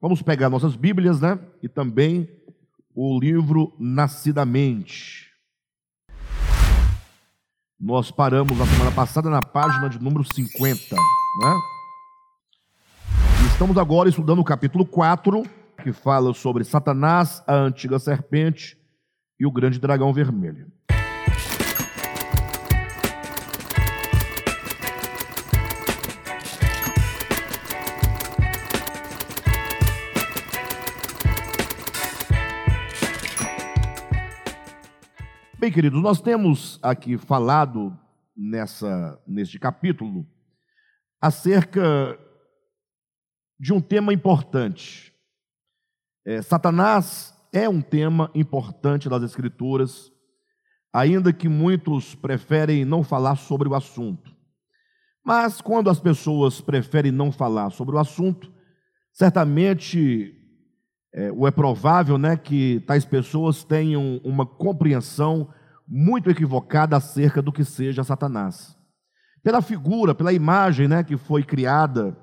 vamos pegar nossas Bíblias, né? E também o livro Nascidamente. Nós paramos na semana passada na página de número 50, né? Estamos agora estudando o capítulo 4, que fala sobre Satanás, a antiga serpente e o grande dragão vermelho. Bem, queridos, nós temos aqui falado nessa, neste capítulo acerca de um tema importante. É, Satanás é um tema importante das Escrituras, ainda que muitos preferem não falar sobre o assunto. Mas quando as pessoas preferem não falar sobre o assunto, certamente é, ou é provável né, que tais pessoas tenham uma compreensão muito equivocada acerca do que seja Satanás. Pela figura, pela imagem né, que foi criada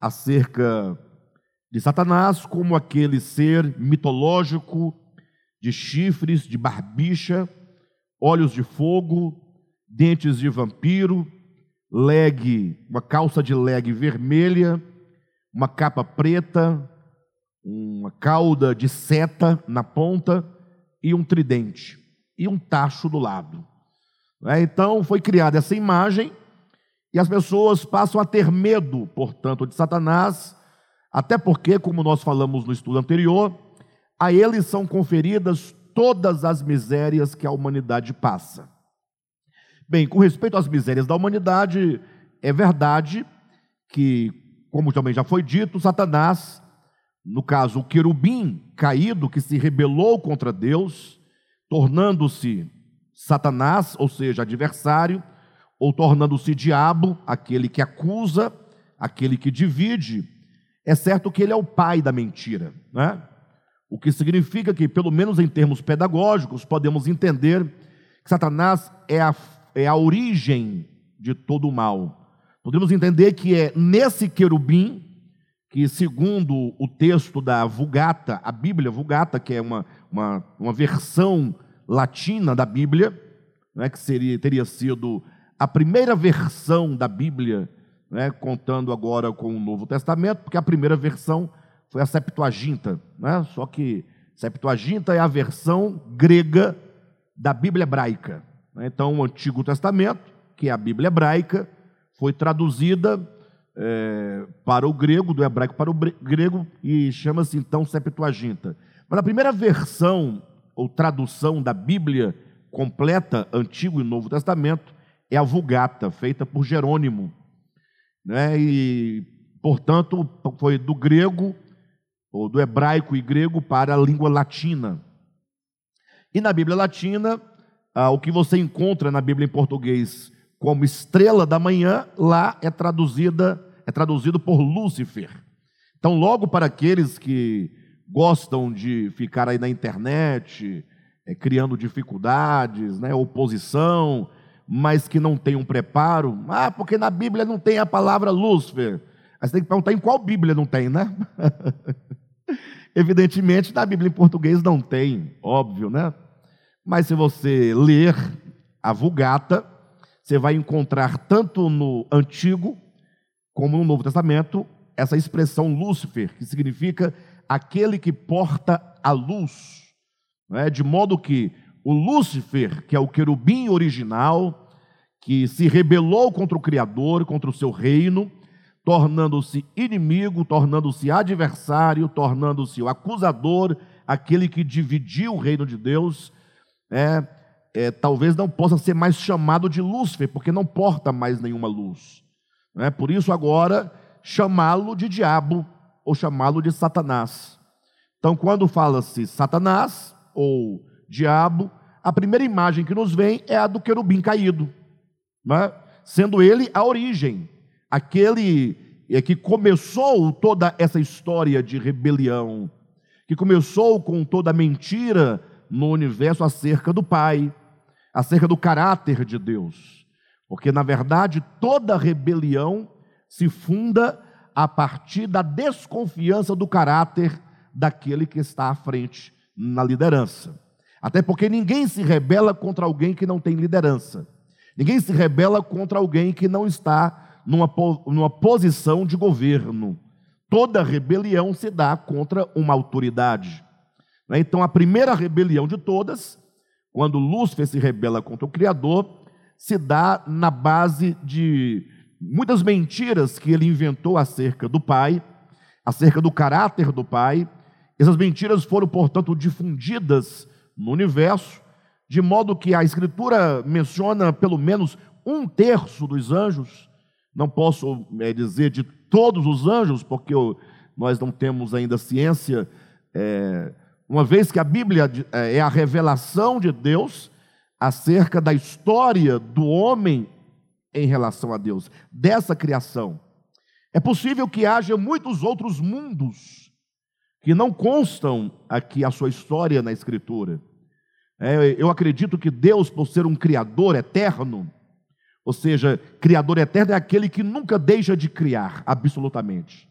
acerca de Satanás como aquele ser mitológico, de chifres, de barbicha, olhos de fogo, dentes de vampiro, leg, uma calça de leg vermelha, uma capa preta, uma cauda de seta na ponta e um tridente e um tacho do lado. É, então foi criada essa imagem e as pessoas passam a ter medo, portanto, de Satanás, até porque, como nós falamos no estudo anterior, a ele são conferidas todas as misérias que a humanidade passa. Bem, com respeito às misérias da humanidade, é verdade que, como também já foi dito, Satanás no caso, o querubim caído que se rebelou contra Deus, tornando-se Satanás, ou seja, adversário, ou tornando-se diabo, aquele que acusa, aquele que divide, é certo que ele é o pai da mentira, né? O que significa que, pelo menos em termos pedagógicos, podemos entender que Satanás é a, é a origem de todo o mal. Podemos entender que é nesse querubim que, segundo o texto da Vulgata, a Bíblia Vulgata, que é uma, uma, uma versão latina da Bíblia, né, que seria, teria sido a primeira versão da Bíblia, né, contando agora com o Novo Testamento, porque a primeira versão foi a Septuaginta, né, só que Septuaginta é a versão grega da Bíblia hebraica. Né, então, o Antigo Testamento, que é a Bíblia hebraica, foi traduzida é, para o grego, do hebraico para o grego, e chama-se então Septuaginta. Mas a primeira versão ou tradução da Bíblia completa, Antigo e Novo Testamento, é a Vulgata, feita por Jerônimo. Né? E, portanto, foi do grego, ou do hebraico e grego, para a língua latina. E na Bíblia latina, ah, o que você encontra na Bíblia em português como estrela da manhã, lá é traduzida é traduzido por Lúcifer. Então, logo para aqueles que gostam de ficar aí na internet, é, criando dificuldades, né, oposição, mas que não tem um preparo, ah, porque na Bíblia não tem a palavra Lúcifer. Aí você tem que perguntar em qual Bíblia não tem, né? Evidentemente, na Bíblia em português não tem, óbvio, né? Mas se você ler a Vulgata, você vai encontrar tanto no Antigo como no Novo Testamento, essa expressão Lúcifer, que significa aquele que porta a luz. É? De modo que o Lúcifer, que é o querubim original, que se rebelou contra o Criador, contra o seu reino, tornando-se inimigo, tornando-se adversário, tornando-se o acusador, aquele que dividiu o reino de Deus, é, é, talvez não possa ser mais chamado de Lúcifer, porque não porta mais nenhuma luz. É Por isso, agora, chamá-lo de diabo ou chamá-lo de Satanás. Então, quando fala-se Satanás ou diabo, a primeira imagem que nos vem é a do querubim caído, né? sendo ele a origem, aquele é, que começou toda essa história de rebelião, que começou com toda a mentira no universo acerca do Pai, acerca do caráter de Deus. Porque, na verdade, toda rebelião se funda a partir da desconfiança do caráter daquele que está à frente na liderança. Até porque ninguém se rebela contra alguém que não tem liderança. Ninguém se rebela contra alguém que não está numa, numa posição de governo. Toda rebelião se dá contra uma autoridade. Né? Então, a primeira rebelião de todas, quando Lúcifer se rebela contra o Criador, se dá na base de muitas mentiras que ele inventou acerca do Pai, acerca do caráter do Pai. Essas mentiras foram, portanto, difundidas no universo, de modo que a Escritura menciona pelo menos um terço dos anjos. Não posso é, dizer de todos os anjos, porque eu, nós não temos ainda ciência. É, uma vez que a Bíblia é, é a revelação de Deus acerca da história do homem em relação a Deus, dessa criação. É possível que haja muitos outros mundos que não constam aqui a sua história na Escritura. É, eu acredito que Deus, por ser um Criador eterno, ou seja, Criador eterno é aquele que nunca deixa de criar, absolutamente.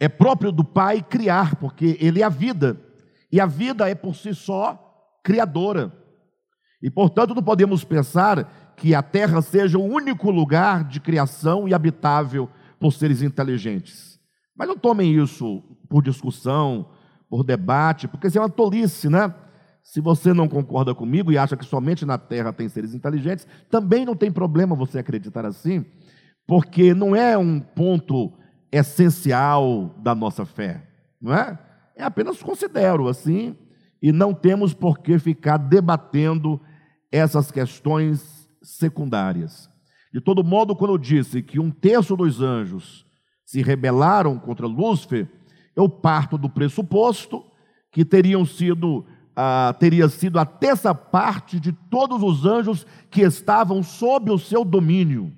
É próprio do Pai criar, porque Ele é a vida, e a vida é por si só criadora. E portanto não podemos pensar que a terra seja o único lugar de criação e habitável por seres inteligentes. Mas não tomem isso por discussão, por debate, porque isso é uma tolice, né? Se você não concorda comigo e acha que somente na Terra tem seres inteligentes, também não tem problema você acreditar assim, porque não é um ponto essencial da nossa fé, não é? É apenas considero assim, e não temos por que ficar debatendo essas questões secundárias. De todo modo, quando eu disse que um terço dos anjos se rebelaram contra Lúcifer, eu parto do pressuposto que teriam sido ah, teria sido a terça parte de todos os anjos que estavam sob o seu domínio,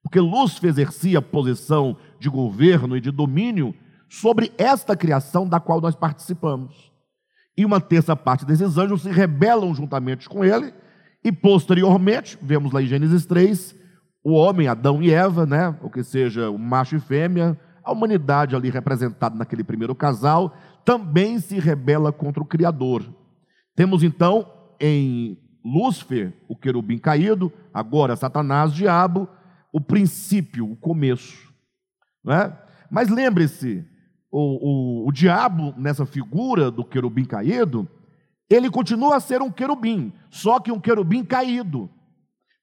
porque Lúcifer exercia a posição de governo e de domínio sobre esta criação da qual nós participamos. E uma terça parte desses anjos se rebelam juntamente com ele e posteriormente, vemos lá em Gênesis 3, o homem, Adão e Eva, né, ou que seja, o macho e fêmea, a humanidade ali representada naquele primeiro casal, também se rebela contra o Criador. Temos então em Lúcifer, o querubim caído, agora Satanás, diabo, o princípio, o começo. Né? Mas lembre-se, o, o, o diabo, nessa figura do querubim caído, ele continua a ser um querubim, só que um querubim caído.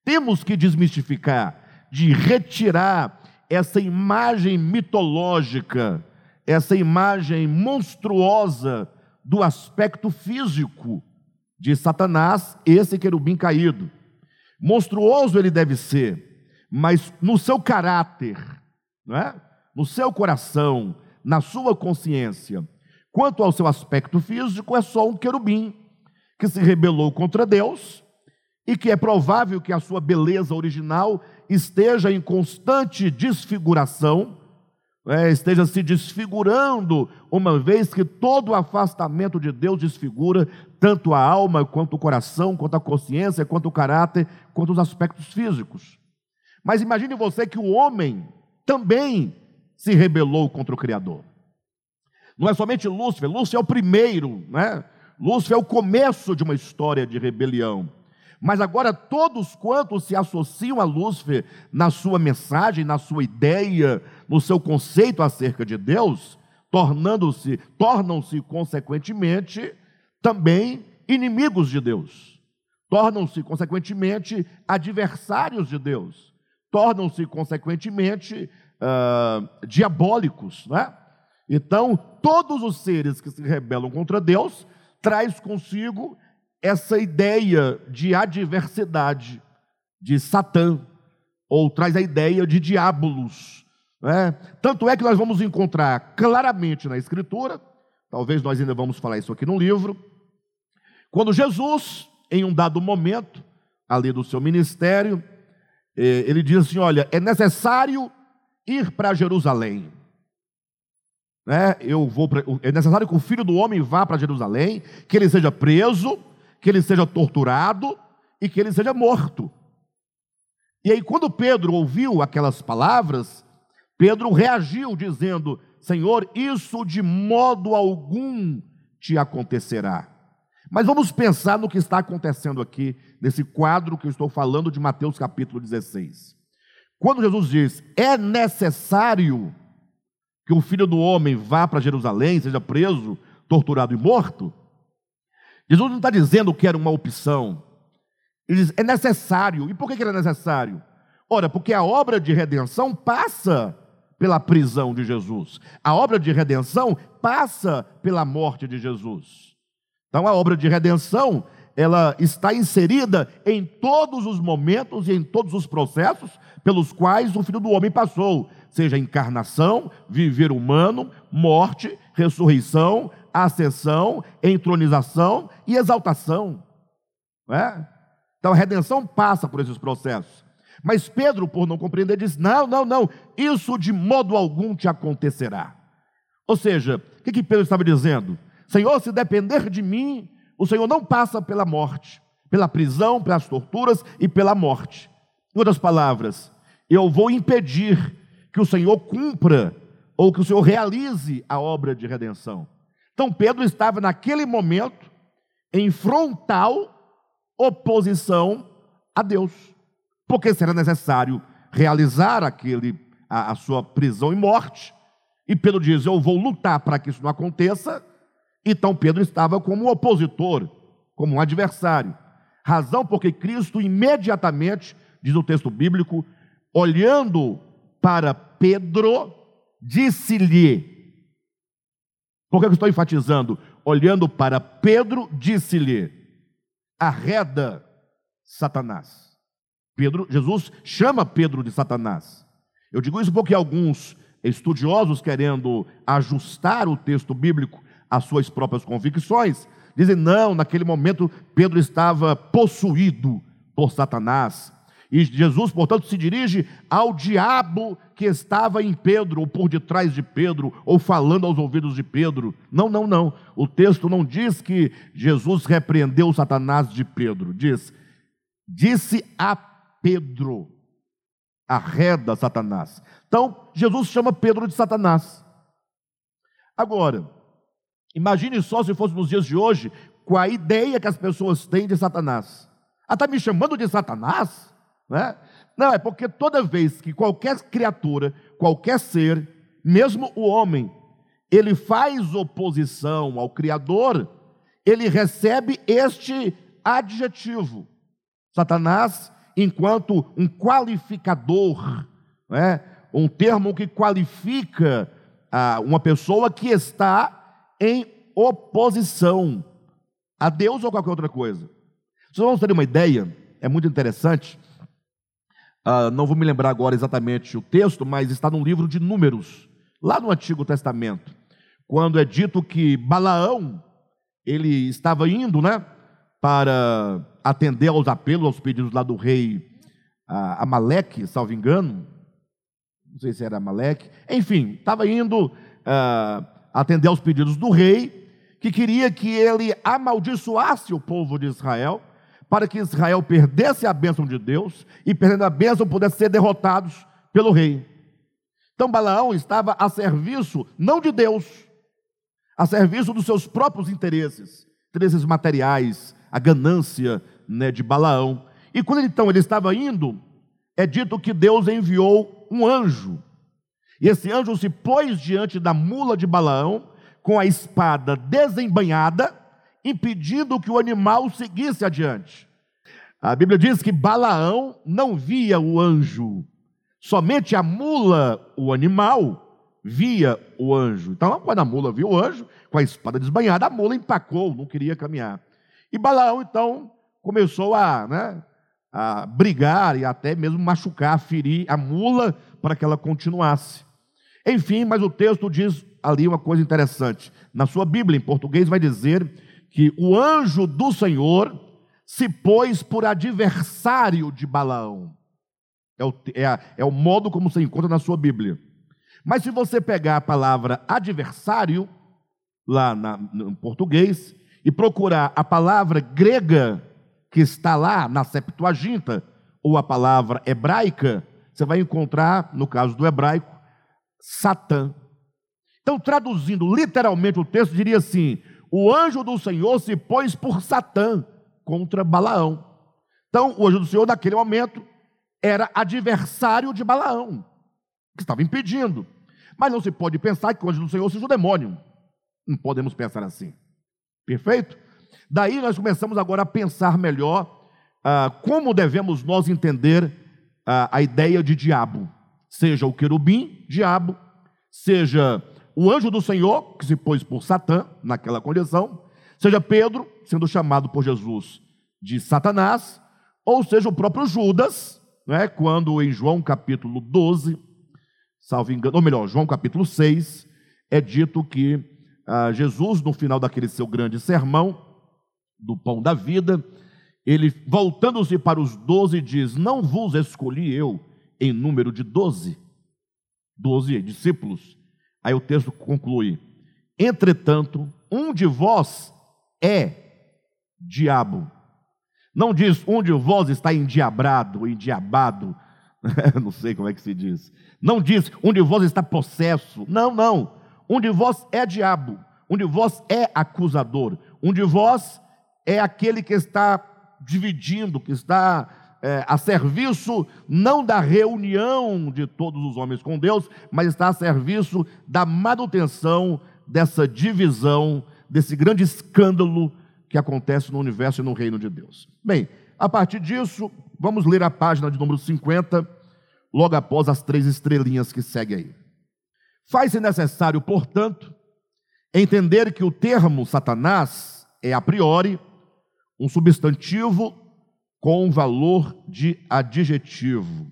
Temos que desmistificar, de retirar essa imagem mitológica, essa imagem monstruosa do aspecto físico de Satanás, esse querubim caído. Monstruoso ele deve ser, mas no seu caráter, não é? no seu coração, na sua consciência, quanto ao seu aspecto físico, é só um querubim que se rebelou contra Deus e que é provável que a sua beleza original esteja em constante desfiguração, é, esteja se desfigurando, uma vez que todo o afastamento de Deus desfigura tanto a alma, quanto o coração, quanto a consciência, quanto o caráter, quanto os aspectos físicos. Mas imagine você que o homem também se rebelou contra o Criador. Não é somente Lúcifer, Lúcifer é o primeiro, né? Lúcifer é o começo de uma história de rebelião. Mas agora todos quantos se associam a Lúcifer na sua mensagem, na sua ideia, no seu conceito acerca de Deus, tornando-se, tornam-se consequentemente também inimigos de Deus. Tornam-se consequentemente adversários de Deus. Tornam-se consequentemente uh, diabólicos, né? Então, todos os seres que se rebelam contra Deus traz consigo essa ideia de adversidade de Satã, ou traz a ideia de diabolos. Né? Tanto é que nós vamos encontrar claramente na Escritura, talvez nós ainda vamos falar isso aqui no livro, quando Jesus, em um dado momento, ali do seu ministério, eh, ele diz assim: Olha, é necessário ir para Jerusalém né, eu vou pra, é necessário que o filho do homem vá para Jerusalém, que ele seja preso, que ele seja torturado e que ele seja morto. E aí, quando Pedro ouviu aquelas palavras, Pedro reagiu dizendo: Senhor, isso de modo algum te acontecerá. Mas vamos pensar no que está acontecendo aqui, nesse quadro que eu estou falando de Mateus capítulo 16. Quando Jesus diz: é necessário que o filho do homem vá para Jerusalém, seja preso, torturado e morto, Jesus não está dizendo que era uma opção. Ele diz: é necessário. E por que, era necessário? Ora, porque a obra de redenção passa pela prisão de Jesus. A obra de redenção passa pela morte de Jesus. Então a obra de redenção, ela está inserida em todos os momentos e em todos os processos pelos quais o Filho do Homem passou, seja encarnação, viver humano, morte, ressurreição, ascensão, entronização e exaltação. É? Então a redenção passa por esses processos. Mas Pedro, por não compreender, diz: não, não, não, isso de modo algum te acontecerá. Ou seja, o que, que Pedro estava dizendo? Senhor, se depender de mim, o Senhor não passa pela morte, pela prisão, pelas torturas e pela morte. Em outras palavras, eu vou impedir que o Senhor cumpra ou que o Senhor realize a obra de redenção. Então Pedro estava naquele momento em frontal oposição a Deus porque será necessário realizar aquele, a, a sua prisão e morte. E Pedro diz: Eu vou lutar para que isso não aconteça. Então Pedro estava como um opositor, como um adversário. Razão porque Cristo imediatamente, diz o texto bíblico, olhando para Pedro, disse-lhe. Por que eu estou enfatizando? Olhando para Pedro, disse-lhe: arreda Satanás. Pedro, Jesus chama Pedro de Satanás. Eu digo isso porque alguns estudiosos, querendo ajustar o texto bíblico às suas próprias convicções, dizem: não, naquele momento Pedro estava possuído por Satanás. E Jesus, portanto, se dirige ao diabo que estava em Pedro, ou por detrás de Pedro, ou falando aos ouvidos de Pedro. Não, não, não. O texto não diz que Jesus repreendeu Satanás de Pedro. Diz: disse a Pedro. Arreda Satanás. Então, Jesus chama Pedro de Satanás. Agora, imagine só se fosse nos dias de hoje, com a ideia que as pessoas têm de Satanás. Ah, está me chamando de Satanás? Né? Não, é porque toda vez que qualquer criatura, qualquer ser, mesmo o homem, ele faz oposição ao Criador, ele recebe este adjetivo. Satanás enquanto um qualificador, né? um termo que qualifica ah, uma pessoa que está em oposição a Deus ou qualquer outra coisa. Vocês vão ter uma ideia, é muito interessante. Ah, não vou me lembrar agora exatamente o texto, mas está no livro de Números, lá no Antigo Testamento, quando é dito que Balaão ele estava indo, né, para atender aos apelos, aos pedidos lá do rei Amaleque, salvo engano, não sei se era Amaleque, enfim, estava indo uh, atender aos pedidos do rei, que queria que ele amaldiçoasse o povo de Israel, para que Israel perdesse a bênção de Deus e, perdendo a bênção, pudesse ser derrotados pelo rei. Então, Balaão estava a serviço, não de Deus, a serviço dos seus próprios interesses, interesses materiais, a ganância né, de Balaão. E quando então ele estava indo, é dito que Deus enviou um anjo. E esse anjo se pôs diante da mula de Balaão com a espada desembanhada, impedindo que o animal seguisse adiante. A Bíblia diz que Balaão não via o anjo, somente a mula, o animal, via o anjo. Então, quando a mula viu o anjo, com a espada desbanhada, a mula empacou, não queria caminhar. E Balaão, então, começou a, né, a brigar e até mesmo machucar, ferir a mula para que ela continuasse. Enfim, mas o texto diz ali uma coisa interessante. Na sua Bíblia, em português, vai dizer que o anjo do Senhor se pôs por adversário de Balaão. É o, é, é o modo como você encontra na sua Bíblia. Mas se você pegar a palavra adversário, lá na, no português, e procurar a palavra grega que está lá na Septuaginta, ou a palavra hebraica, você vai encontrar, no caso do hebraico, Satã. Então, traduzindo literalmente o texto, diria assim: o anjo do Senhor se pôs por Satã contra Balaão. Então, o anjo do Senhor, naquele momento, era adversário de Balaão, que estava impedindo. Mas não se pode pensar que o anjo do Senhor seja o demônio. Não podemos pensar assim. Perfeito? Daí nós começamos agora a pensar melhor ah, como devemos nós entender ah, a ideia de diabo. Seja o querubim, diabo, seja o anjo do Senhor, que se pôs por Satã naquela condição, seja Pedro, sendo chamado por Jesus de Satanás, ou seja o próprio Judas, né, quando em João capítulo 12, salvo engano, ou melhor, João capítulo 6, é dito que ah, Jesus, no final daquele seu grande sermão, do pão da vida, ele, voltando-se para os doze, diz: Não vos escolhi eu em número de doze, doze discípulos. Aí o texto conclui: Entretanto, um de vós é diabo. Não diz um de vós está endiabrado, endiabado, não sei como é que se diz. Não diz um de vós está possesso. Não, não. Um de vós é diabo. Um de vós é acusador. Um de vós é aquele que está dividindo, que está é, a serviço não da reunião de todos os homens com Deus, mas está a serviço da manutenção dessa divisão, desse grande escândalo que acontece no universo e no reino de Deus. Bem, a partir disso, vamos ler a página de número 50, logo após as três estrelinhas que segue aí. Faz-se necessário, portanto, entender que o termo Satanás é a priori um substantivo com valor de adjetivo.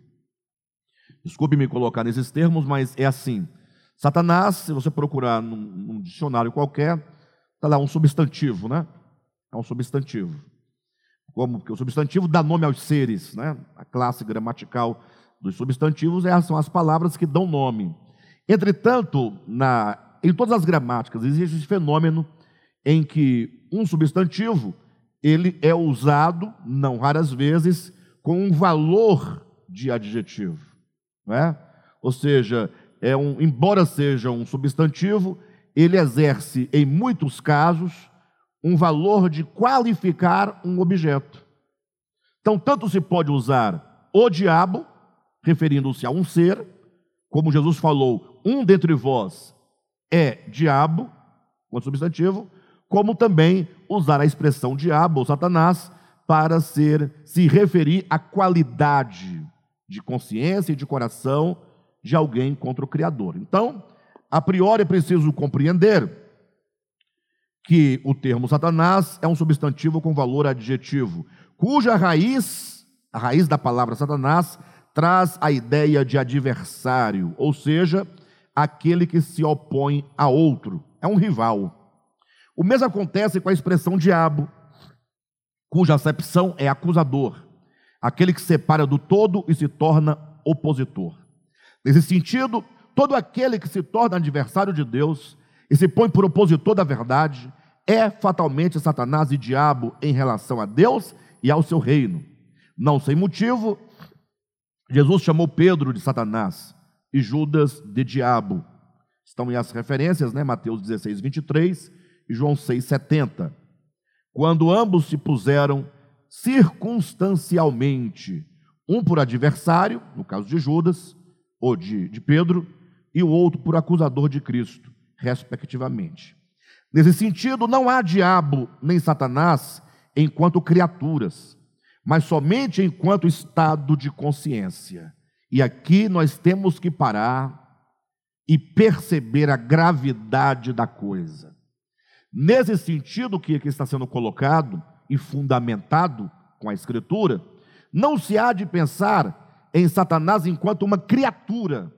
Desculpe me colocar nesses termos, mas é assim. Satanás, se você procurar num, num dicionário qualquer, está lá um substantivo, né? É um substantivo. Como que o substantivo dá nome aos seres, né? A classe gramatical dos substantivos é, são as palavras que dão nome. Entretanto, na, em todas as gramáticas existe esse fenômeno em que um substantivo ele é usado, não raras vezes, com um valor de adjetivo. Não é? Ou seja, é um, embora seja um substantivo, ele exerce, em muitos casos, um valor de qualificar um objeto. Então, tanto se pode usar o diabo, referindo-se a um ser, como Jesus falou, um dentre vós é diabo, como substantivo, como também usar a expressão diabo ou Satanás para ser se referir à qualidade de consciência e de coração de alguém contra o Criador. Então, a priori é preciso compreender que o termo Satanás é um substantivo com valor adjetivo, cuja raiz, a raiz da palavra Satanás, traz a ideia de adversário, ou seja, aquele que se opõe a outro, é um rival. O mesmo acontece com a expressão diabo, cuja acepção é acusador, aquele que separa do todo e se torna opositor. Nesse sentido, todo aquele que se torna adversário de Deus e se põe por opositor da verdade é fatalmente Satanás e diabo em relação a Deus e ao seu reino. Não sem motivo, Jesus chamou Pedro de Satanás e Judas de diabo. Estão em as referências, né? Mateus 16, 23 e João 6,70. Quando ambos se puseram circunstancialmente, um por adversário, no caso de Judas, ou de, de Pedro, e o outro por acusador de Cristo, respectivamente. Nesse sentido, não há diabo nem Satanás enquanto criaturas, mas somente enquanto estado de consciência. E aqui nós temos que parar e perceber a gravidade da coisa. Nesse sentido que aqui está sendo colocado e fundamentado com a Escritura, não se há de pensar em Satanás enquanto uma criatura.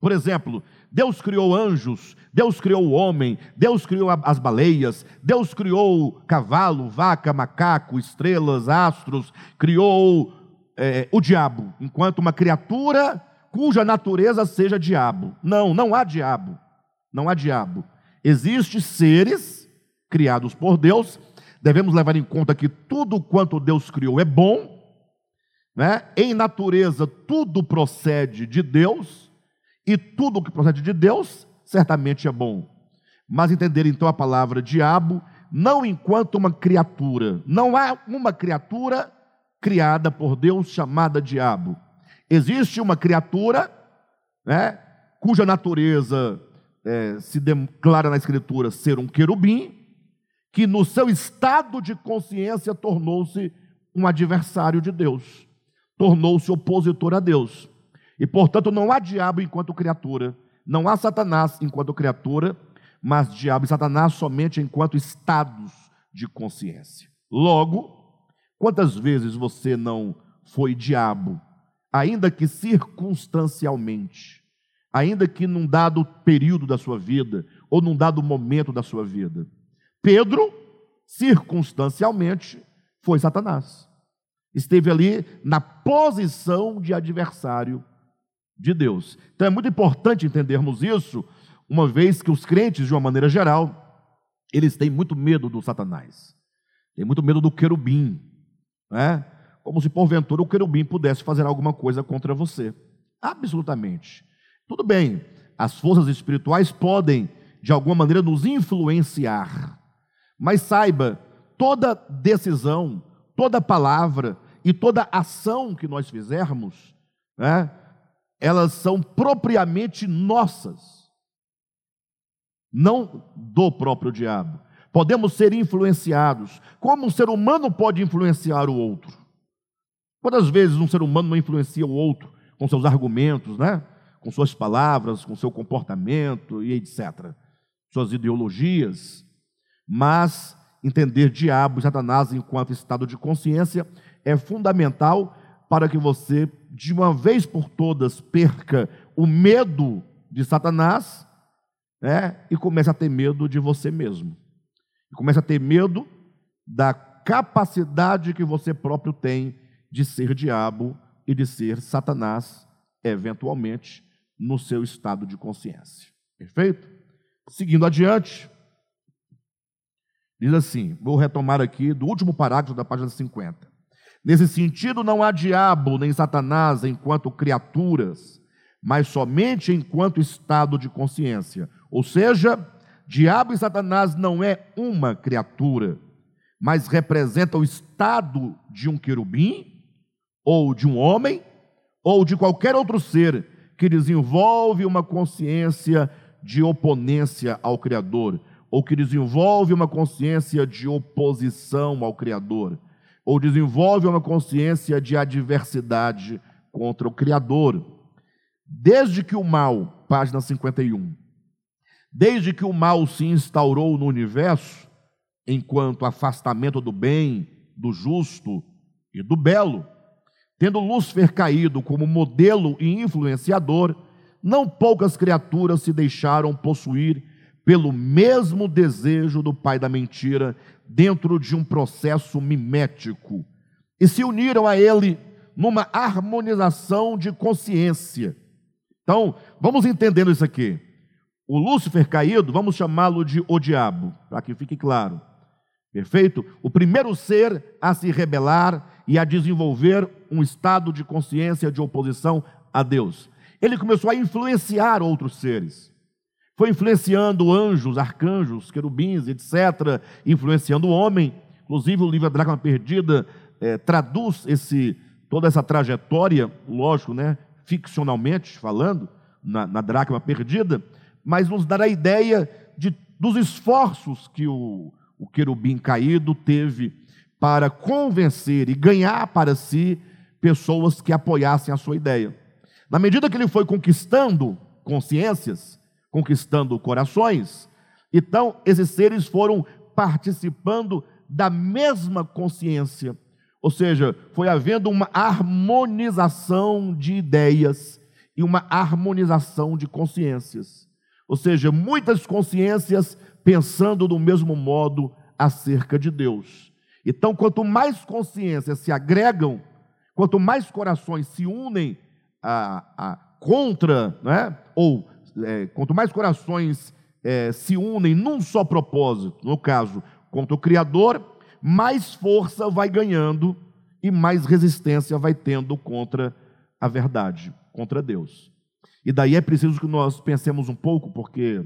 Por exemplo, Deus criou anjos, Deus criou o homem, Deus criou as baleias, Deus criou cavalo, vaca, macaco, estrelas, astros, criou é, o diabo, enquanto uma criatura cuja natureza seja diabo. Não, não há diabo. Não há diabo. Existem seres criados por Deus, devemos levar em conta que tudo quanto Deus criou é bom, né? em natureza tudo procede de Deus, E tudo que procede de Deus certamente é bom. Mas entender então a palavra diabo não enquanto uma criatura. Não há uma criatura criada por Deus chamada diabo. Existe uma criatura né, cuja natureza é, se declara na Escritura ser um querubim, que no seu estado de consciência tornou-se um adversário de Deus, tornou-se opositor a Deus. E portanto não há diabo enquanto criatura, não há Satanás enquanto criatura, mas diabo e Satanás somente enquanto estados de consciência. Logo, quantas vezes você não foi diabo, ainda que circunstancialmente, ainda que num dado período da sua vida, ou num dado momento da sua vida? Pedro, circunstancialmente, foi Satanás. Esteve ali na posição de adversário de Deus. Então é muito importante entendermos isso, uma vez que os crentes, de uma maneira geral, eles têm muito medo do Satanás, têm muito medo do querubim, né? como se porventura o querubim pudesse fazer alguma coisa contra você. Absolutamente. Tudo bem, as forças espirituais podem, de alguma maneira, nos influenciar, mas saiba, toda decisão, toda palavra e toda ação que nós fizermos, né, elas são propriamente nossas não do próprio diabo. Podemos ser influenciados. Como um ser humano pode influenciar o outro? Quantas vezes um ser humano não influencia o outro com seus argumentos, né? Com suas palavras, com seu comportamento e etc. Suas ideologias. Mas entender diabo e Satanás enquanto estado de consciência é fundamental para que você, de uma vez por todas, perca o medo de Satanás né? e começa a ter medo de você mesmo. E começa a ter medo da capacidade que você próprio tem de ser diabo e de ser Satanás, eventualmente, no seu estado de consciência. Perfeito? Seguindo adiante, diz assim: vou retomar aqui do último parágrafo da página 50. Nesse sentido, não há diabo nem Satanás enquanto criaturas, mas somente enquanto estado de consciência ou seja, diabo e Satanás não é uma criatura, mas representa o estado de um querubim, ou de um homem, ou de qualquer outro ser que desenvolve uma consciência de oponência ao Criador, ou que desenvolve uma consciência de oposição ao Criador, ou desenvolve uma consciência de adversidade contra o Criador. Desde que o mal, página 51, Desde que o mal se instaurou no universo, enquanto afastamento do bem, do justo e do belo, tendo Lúcifer caído como modelo e influenciador, não poucas criaturas se deixaram possuir pelo mesmo desejo do pai da mentira, dentro de um processo mimético, e se uniram a ele numa harmonização de consciência. Então, vamos entendendo isso aqui. O Lúcifer caído, vamos chamá-lo de o diabo, para que fique claro. Perfeito? O primeiro ser a se rebelar e a desenvolver um estado de consciência de oposição a Deus. Ele começou a influenciar outros seres. Foi influenciando anjos, arcanjos, querubins, etc., influenciando o homem. Inclusive, o livro da Dracma Perdida é, traduz esse, toda essa trajetória, lógico, né, ficcionalmente falando, na, na Dracma Perdida mas nos dará a ideia de, dos esforços que o, o querubim caído teve para convencer e ganhar para si pessoas que apoiassem a sua ideia. Na medida que ele foi conquistando consciências, conquistando corações, então esses seres foram participando da mesma consciência, ou seja, foi havendo uma harmonização de ideias e uma harmonização de consciências. Ou seja, muitas consciências pensando do mesmo modo acerca de Deus. Então, quanto mais consciências se agregam, quanto mais corações se unem a, a contra, né? ou é, quanto mais corações é, se unem num só propósito, no caso, contra o Criador, mais força vai ganhando e mais resistência vai tendo contra a verdade, contra Deus. E daí é preciso que nós pensemos um pouco, porque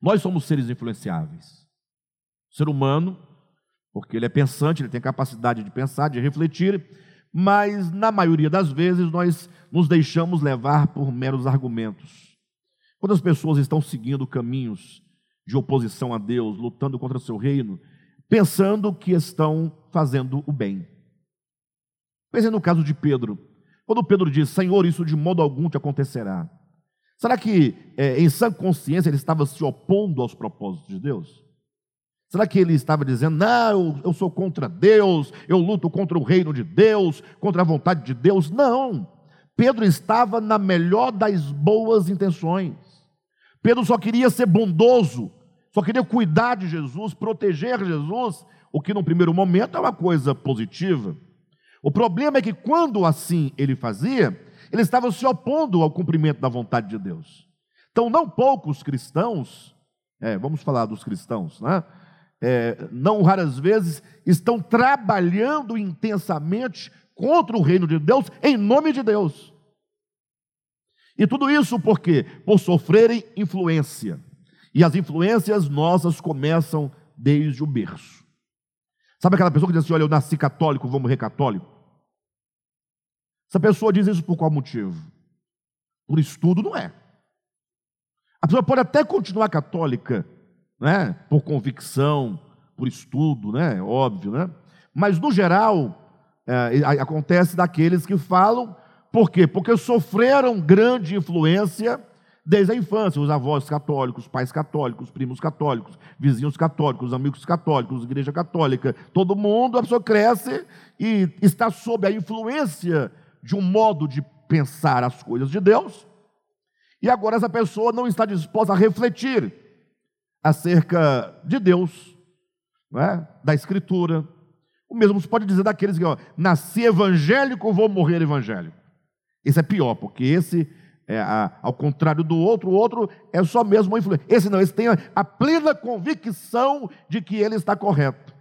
nós somos seres influenciáveis. O ser humano, porque ele é pensante, ele tem capacidade de pensar, de refletir, mas na maioria das vezes nós nos deixamos levar por meros argumentos. Quando as pessoas estão seguindo caminhos de oposição a Deus, lutando contra o seu reino, pensando que estão fazendo o bem. Pense no caso de Pedro. Quando Pedro diz, Senhor, isso de modo algum te acontecerá. Será que é, em sã consciência ele estava se opondo aos propósitos de Deus? Será que ele estava dizendo, não, eu, sou contra Deus, eu luto contra o reino de Deus, contra a vontade de Deus? Não. Pedro estava na melhor das boas intenções. Pedro só queria ser bondoso, só queria cuidar de Jesus, proteger Jesus, o que no primeiro momento é uma coisa positiva. O problema é que quando assim ele fazia, ele estava se opondo ao cumprimento da vontade de Deus. Então, não poucos cristãos, é, vamos falar dos cristãos, né? É, não raras vezes estão trabalhando intensamente contra o reino de Deus em nome de Deus. E tudo isso por quê? Por sofrerem influência. E as influências nossas começam desde o berço. Sabe aquela pessoa que diz assim: Olha, eu nasci católico, vou morrer católico? Essa pessoa diz isso por qual motivo? Por estudo, não é. A pessoa pode até continuar católica, né? por convicção, por estudo, né? óbvio, né? mas no geral, é, acontece daqueles que falam, por quê? Porque sofreram grande influência desde a infância, os avós católicos, pais católicos, primos católicos, vizinhos católicos, amigos católicos, igreja católica, todo mundo, a pessoa cresce e está sob a influência de um modo de pensar as coisas de Deus, e agora essa pessoa não está disposta a refletir acerca de Deus, é? da Escritura. O mesmo se pode dizer daqueles que, ó, nasci evangélico, vou morrer evangélico. Esse é pior, porque esse, é, a, ao contrário do outro, o outro é só mesmo uma influência. Esse não, esse tem a, a plena convicção de que ele está correto.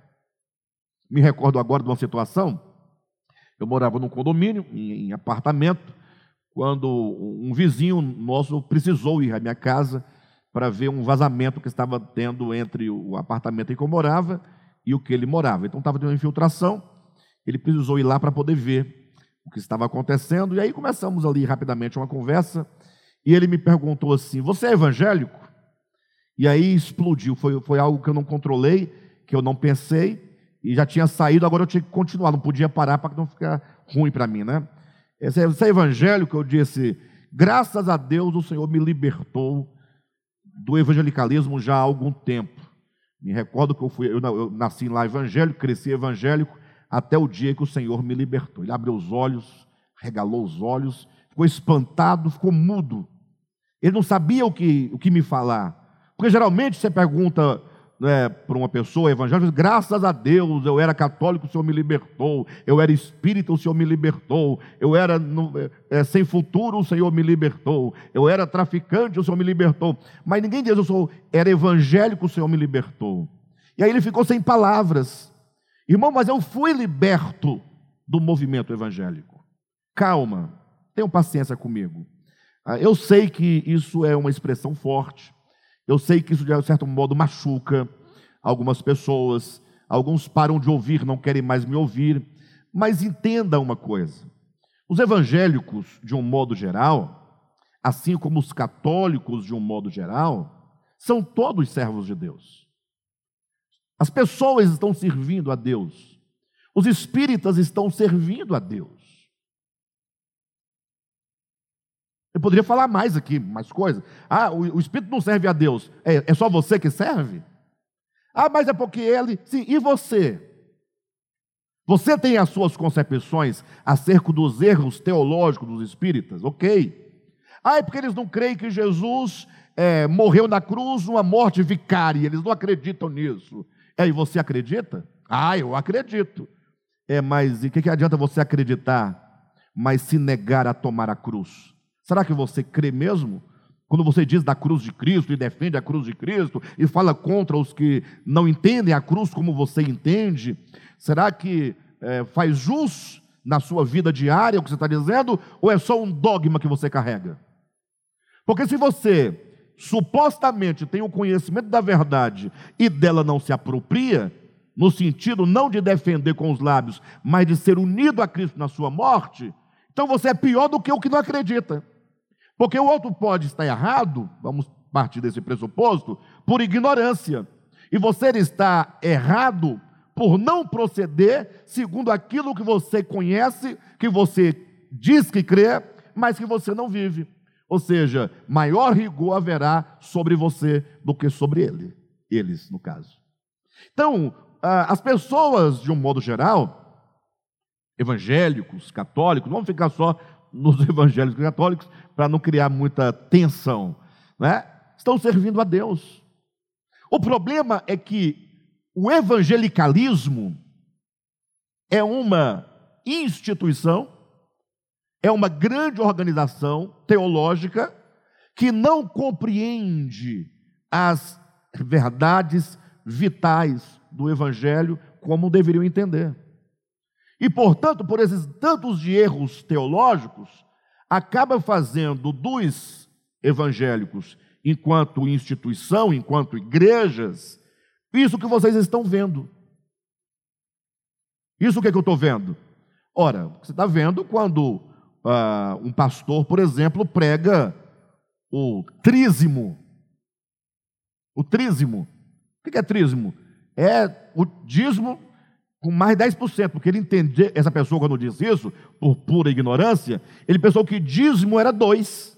Me recordo agora de uma situação eu morava num condomínio, em, em apartamento, quando um vizinho nosso precisou ir à minha casa para ver um vazamento que estava tendo entre o apartamento em que eu morava e o que ele morava. Então estava tendo uma infiltração, ele precisou ir lá para poder ver o que estava acontecendo, e aí começamos ali rapidamente uma conversa, e ele me perguntou assim: Você é evangélico? E aí explodiu, foi, foi algo que eu não controlei, que eu não pensei, e já tinha saído, agora eu tinha que continuar, não podia parar para não ficar ruim para mim, né? Esse é evangélico, eu disse, graças a Deus o Senhor me libertou do evangelicalismo já há algum tempo. Me recordo que eu, fui, eu, nasci lá evangélico, cresci evangélico, até o dia que o Senhor me libertou. Ele abriu os olhos, regalou os olhos, ficou espantado, ficou mudo. Ele não sabia o que, o que me falar. Porque geralmente você pergunta né, para uma pessoa evangélica, graças a Deus, eu era católico, o Senhor me libertou, eu era espírita, o Senhor me libertou, eu era no, é, sem futuro, o Senhor me libertou, eu era traficante, o Senhor me libertou. Mas ninguém diz, eu sou, era evangélico, o Senhor me libertou. E aí ele ficou sem palavras. Irmão, mas eu fui liberto do movimento evangélico. Calma, tenham paciência comigo. Ah, eu sei que isso é uma expressão forte, eu sei que isso, de certo modo, machuca algumas pessoas, alguns param de ouvir, não querem mais me ouvir, mas entenda uma coisa: os evangélicos, de um modo geral, assim como os católicos, de um modo geral, são todos servos de Deus. As pessoas estão servindo a Deus, os espíritas estão servindo a Deus. Eu poderia falar mais aqui, mais coisas. Ah, o, o Espírito não serve a Deus. É, é só você que serve? Ah, mas é porque ele. Sim, e você? Você tem as suas concepções acerca dos erros teológicos dos espíritas? Ok. Ah, é porque eles não creem que Jesus é, morreu na cruz uma morte vicária. Eles não acreditam nisso. É, e você acredita? Ah, eu acredito. É, mas e o que, que adianta você acreditar, mas se negar a tomar a cruz? Será que você crê mesmo? Quando você diz da cruz de Cristo e defende a cruz de Cristo e fala contra os que não entendem a cruz como você entende, será que é, faz jus na sua vida diária o que você está dizendo ou é só um dogma que você carrega? Porque se você supostamente tem o conhecimento da verdade e dela não se apropria, no sentido não de defender com os lábios, mas de ser unido a Cristo na sua morte, então você é pior do que o que não acredita. Porque o outro pode estar errado, vamos partir desse pressuposto, por ignorância. E você está errado por não proceder segundo aquilo que você conhece, que você diz que crê, mas que você não vive. Ou seja, maior rigor haverá sobre você do que sobre ele, eles, no caso. Então, as pessoas, de um modo geral, evangélicos, católicos, vamos ficar só nos evangélicos católicos para não criar muita tensão, né? Estão servindo a Deus. O problema é que o evangelicalismo é uma instituição é uma grande organização teológica que não compreende as verdades vitais do Evangelho como deveriam entender. E, portanto, por esses tantos de erros teológicos, acaba fazendo dos evangélicos, enquanto instituição, enquanto igrejas, isso que vocês estão vendo. Isso que, é que eu estou vendo? Ora, você está vendo quando uh, um pastor, por exemplo, prega o trízimo. O trízimo. O que é trízimo? É o dízimo com mais 10%, porque ele entende, essa pessoa quando diz isso, por pura ignorância, ele pensou que dízimo era dois.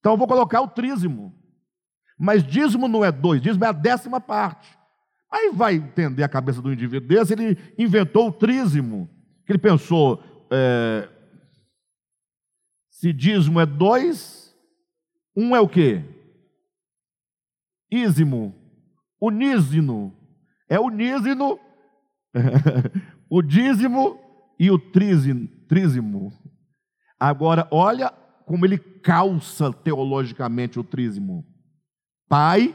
Então eu vou colocar o trízimo. Mas dízimo não é dois, dízimo é a décima parte. Aí vai entender a cabeça do indivíduo desse, ele inventou o trízimo. Que ele pensou, é, se dízimo é dois, um é o quê? Ízimo, unísino, é unísino, o dízimo e o trízimo. Agora, olha como ele calça teologicamente o trízimo: Pai,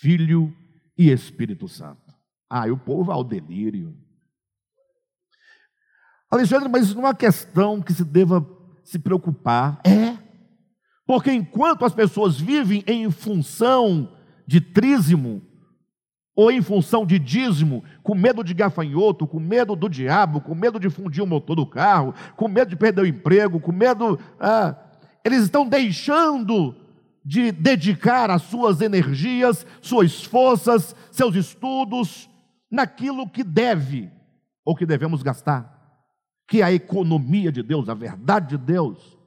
Filho e Espírito Santo. Ah, e o povo ao delírio. Alexandre, mas isso não é uma questão que se deva se preocupar. É. Porque enquanto as pessoas vivem em função de trízimo, ou em função de dízimo, com medo de gafanhoto, com medo do diabo, com medo de fundir o motor do carro, com medo de perder o emprego, com medo. Ah, eles estão deixando de dedicar as suas energias, suas forças, seus estudos naquilo que deve ou que devemos gastar que é a economia de Deus, a verdade de Deus.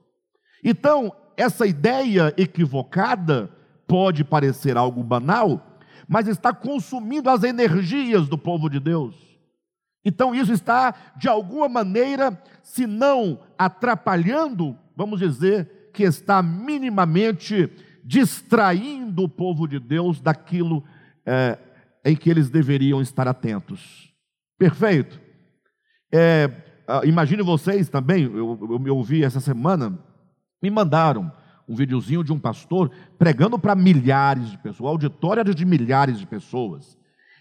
Então, essa ideia equivocada pode parecer algo banal, mas está consumindo as energias do povo de Deus. Então, isso está, de alguma maneira, se não atrapalhando, vamos dizer, que está minimamente distraindo o povo de Deus daquilo é, em que eles deveriam estar atentos. Perfeito? É, ah, imagine vocês também, eu, eu me ouvi essa semana, me mandaram um videozinho de um pastor pregando para milhares de pessoas, auditória de milhares de pessoas.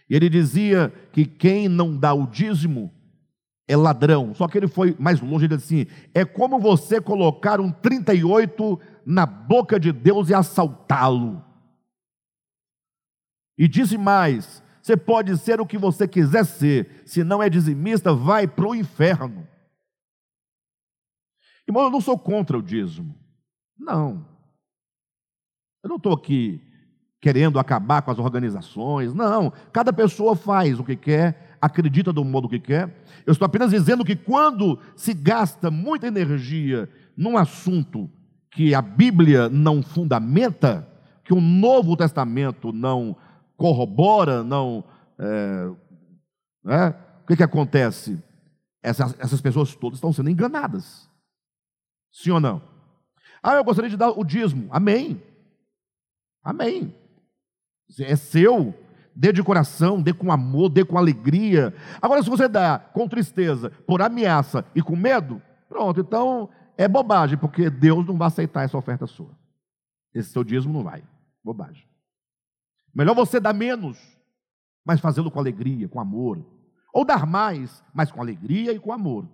E ele dizia que quem não dá o dízimo é ladrão. Só que ele foi mais longe, ele disse assim: é como você colocar um 38 na boca de Deus e assaltá-lo. E disse mais: você pode ser o que você quiser ser, se não é dizimista, vai para o inferno. Irmão, eu não sou contra o dízimo. Não. Eu não estou aqui querendo acabar com as organizações. Não. Cada pessoa faz o que quer, acredita do modo que quer. Eu estou apenas dizendo que quando se gasta muita energia num assunto que a Bíblia não fundamenta, que o Novo Testamento não corrobora, não. É, né? O que, que acontece? Essas, essas pessoas todas estão sendo enganadas. Sim ou não? Ah, eu gostaria de dar o dízimo. Amém. Amém. É seu. Dê de coração, dê com amor, dê com alegria. Agora, se você dá com tristeza, por ameaça e com medo, pronto, então é bobagem, porque Deus não vai aceitar essa oferta sua. Esse seu dízimo não vai. Bobagem. Melhor você dar menos, mas fazê-lo com alegria, com amor. Ou dar mais, mas com alegria e com amor.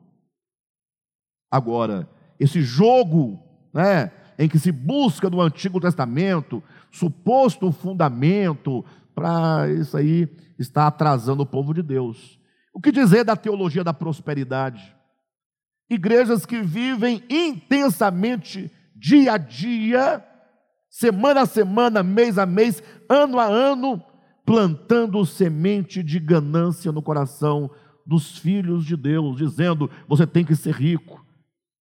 Agora, esse jogo né, em que se busca no Antigo Testamento suposto fundamento para isso aí está atrasando o povo de Deus. O que dizer da teologia da prosperidade? Igrejas que vivem intensamente, dia a dia, semana a semana, mês a mês, ano a ano, plantando semente de ganância no coração dos filhos de Deus, dizendo: você tem que ser rico,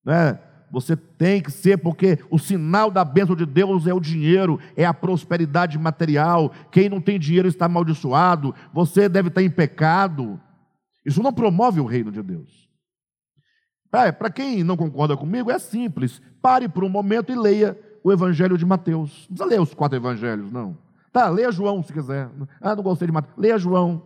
né? Você tem que ser, porque o sinal da bênção de Deus é o dinheiro, é a prosperidade material. Quem não tem dinheiro está amaldiçoado, você deve estar em pecado. Isso não promove o reino de Deus. É, Para quem não concorda comigo, é simples. Pare por um momento e leia o Evangelho de Mateus. Não precisa ler os quatro evangelhos, não. Tá, leia João se quiser. Ah, não gostei de Mateus. Leia João.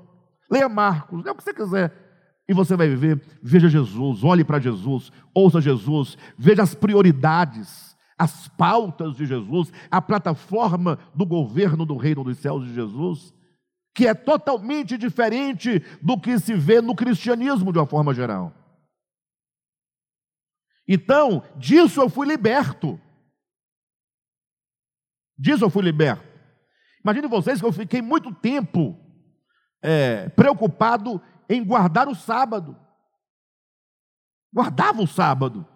Leia Marcos. Leia o que você quiser e você vai viver, veja Jesus, olhe para Jesus, ouça Jesus, veja as prioridades, as pautas de Jesus, a plataforma do governo do reino dos céus de Jesus, que é totalmente diferente do que se vê no cristianismo de uma forma geral. Então, disso eu fui liberto. Disso eu fui liberto. Imagine vocês que eu fiquei muito tempo é, preocupado em guardar o sábado. Guardava o sábado.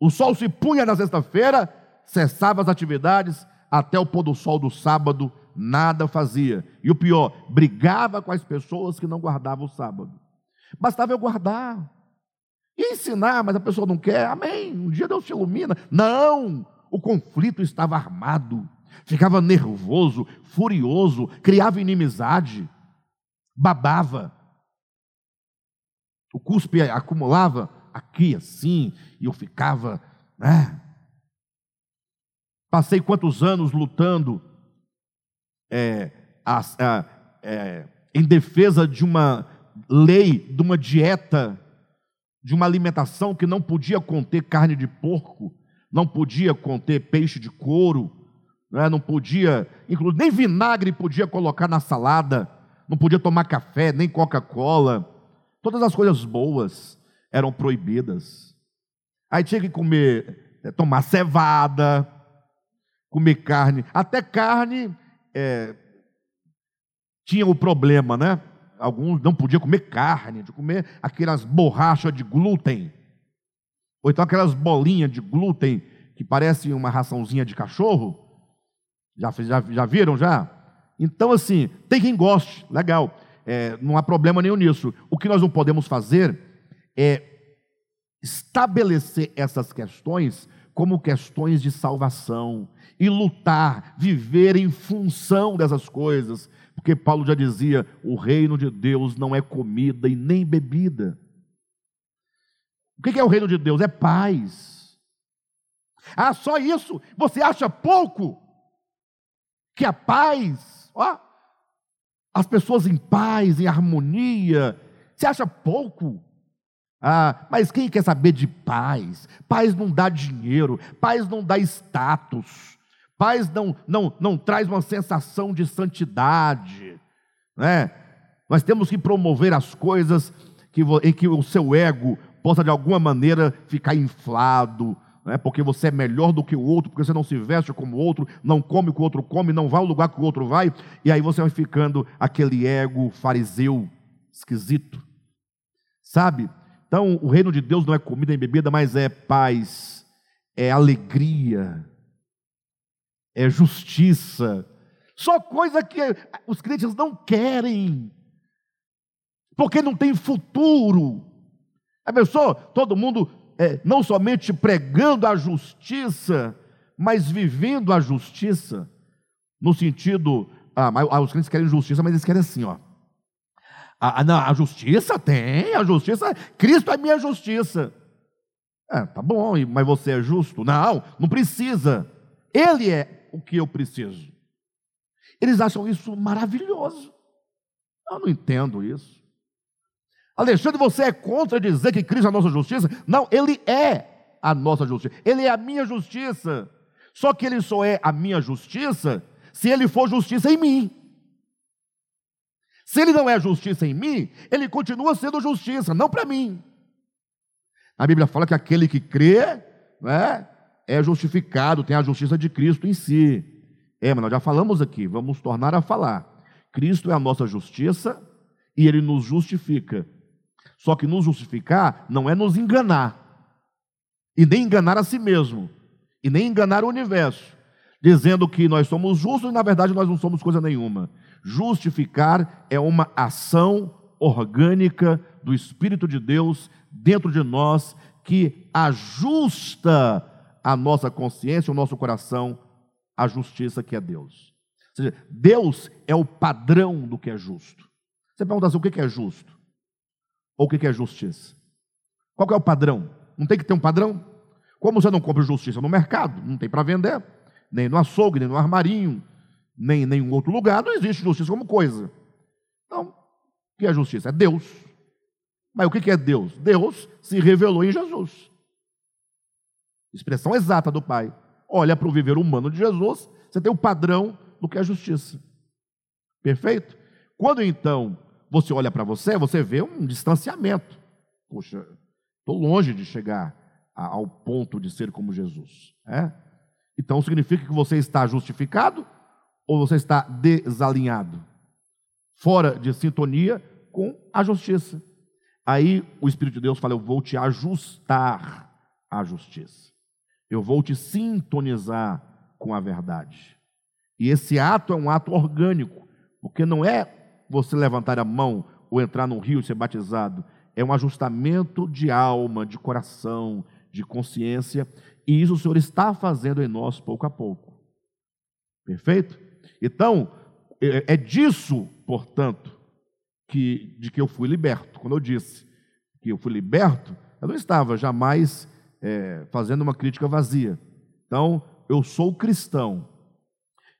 O sol se punha na sexta-feira, cessava as atividades, até o pôr do sol do sábado, nada fazia. E o pior, brigava com as pessoas que não guardavam o sábado. Bastava eu guardar. E ensinar, mas a pessoa não quer, amém. Um dia Deus te ilumina. Não! O conflito estava armado, ficava nervoso, furioso, criava inimizade, babava. O cuspe acumulava aqui assim, e eu ficava. Né? Passei quantos anos lutando é, a, a, é, em defesa de uma lei, de uma dieta, de uma alimentação que não podia conter carne de porco, não podia conter peixe de couro, né? não podia, inclusive, nem vinagre podia colocar na salada, não podia tomar café, nem Coca-Cola. Todas as coisas boas eram proibidas. Aí tinha que comer, é, tomar cevada, comer carne. Até carne é, tinha o problema, né? Alguns não podiam comer carne, de comer aquelas borrachas de glúten. Ou então aquelas bolinhas de glúten que parecem uma raçãozinha de cachorro. Já, já, já viram já? Então, assim, tem quem goste, legal é, não há problema nenhum nisso. O que nós não podemos fazer é estabelecer essas questões como questões de salvação e lutar, viver em função dessas coisas, porque Paulo já dizia: o reino de Deus não é comida e nem bebida. O que é o reino de Deus? É paz. Ah, só isso? Você acha pouco? Que a paz, ó, as pessoas em paz, em harmonia. Você acha pouco? Ah, mas quem quer saber de paz? Paz não dá dinheiro, paz não dá status, paz não, não, não traz uma sensação de santidade. Né? Nós temos que promover as coisas que, em que o seu ego possa de alguma maneira ficar inflado, né? porque você é melhor do que o outro, porque você não se veste como o outro, não come o que o outro come, não vai ao lugar que o outro vai, e aí você vai ficando aquele ego fariseu esquisito. Sabe? Então, o reino de Deus não é comida e bebida, mas é paz, é alegria, é justiça. Só coisa que os crentes não querem, porque não tem futuro. A pessoa, todo mundo é, não somente pregando a justiça, mas vivendo a justiça, no sentido, ah, ah, os crentes querem justiça, mas eles querem assim, ó. A, a, não, a justiça tem, a justiça, Cristo é minha justiça. É, tá bom, mas você é justo? Não, não precisa. Ele é o que eu preciso. Eles acham isso maravilhoso. Eu não entendo isso. Alexandre, você é contra dizer que Cristo é a nossa justiça? Não, Ele é a nossa justiça. Ele é a minha justiça. Só que Ele só é a minha justiça se Ele for justiça em mim. Se Ele não é justiça em mim, Ele continua sendo justiça, não para mim. A Bíblia fala que aquele que crê, né, é justificado, tem a justiça de Cristo em si. É, mas nós já falamos aqui, vamos tornar a falar. Cristo é a nossa justiça e ele nos justifica. Só que nos justificar não é nos enganar, e nem enganar a si mesmo, e nem enganar o universo, dizendo que nós somos justos e na verdade nós não somos coisa nenhuma. Justificar é uma ação orgânica do Espírito de Deus dentro de nós que ajusta a nossa consciência, o nosso coração à justiça que é Deus. Ou seja, Deus é o padrão do que é justo. Você pergunta assim, o que é justo? Ou o que é justiça? Qual é o padrão? Não tem que ter um padrão? Como você não compra justiça no mercado, não tem para vender, nem no açougue, nem no armarinho, nem em nenhum outro lugar, não existe justiça como coisa. Então, o que é justiça? É Deus. Mas o que é Deus? Deus se revelou em Jesus. Expressão exata do Pai. Olha para o viver humano de Jesus, você tem o padrão do que é justiça. Perfeito? Quando então você olha para você, você vê um distanciamento. Puxa, estou longe de chegar ao ponto de ser como Jesus. É? Então significa que você está justificado ou você está desalinhado? Fora de sintonia com a justiça. Aí o Espírito de Deus fala: Eu vou te ajustar à justiça. Eu vou te sintonizar com a verdade. E esse ato é um ato orgânico, porque não é você levantar a mão ou entrar no rio e ser batizado. É um ajustamento de alma, de coração, de consciência, e isso o Senhor está fazendo em nós pouco a pouco. Perfeito? Então, é, é disso, portanto, que, de que eu fui liberto. Quando eu disse que eu fui liberto, eu não estava jamais é, fazendo uma crítica vazia. Então, eu sou cristão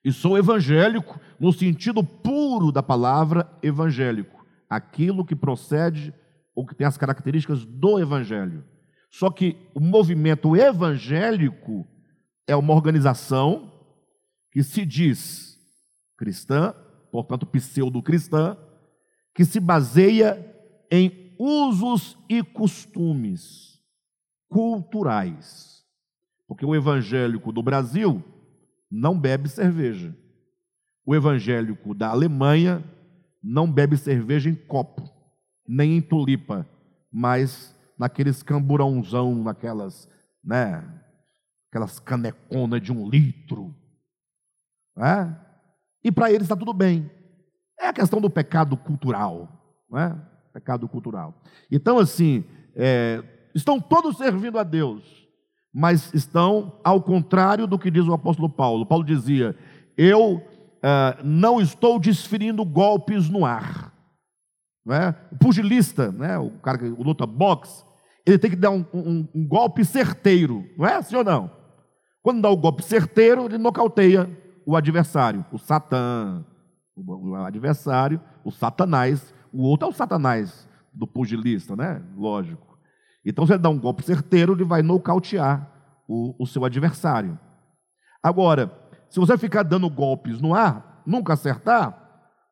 e sou evangélico no sentido puro da palavra evangélico, aquilo que procede ou que tem as características do evangelho. Só que o movimento evangélico é uma organização que se diz cristã, portanto pseudo-cristã, que se baseia em usos e costumes culturais. Porque o evangélico do Brasil não bebe cerveja. O evangélico da Alemanha não bebe cerveja em copo, nem em tulipa, mas naqueles camburãozão, naquelas, né, aquelas caneconas de um litro. Né? E para eles está tudo bem. É a questão do pecado cultural. Né? Pecado cultural. Então, assim, é, estão todos servindo a Deus, mas estão ao contrário do que diz o apóstolo Paulo. Paulo dizia: Eu uh, não estou desferindo golpes no ar. É? O pugilista, né? o cara que luta boxe, ele tem que dar um, um, um golpe certeiro, não é assim ou não? Quando dá o golpe certeiro, ele nocauteia o adversário, o Satã, o adversário, o Satanás. O outro é o Satanás do pugilista, né? Lógico. Então, se ele dá um golpe certeiro, ele vai nocautear o, o seu adversário. Agora, se você ficar dando golpes no ar, nunca acertar,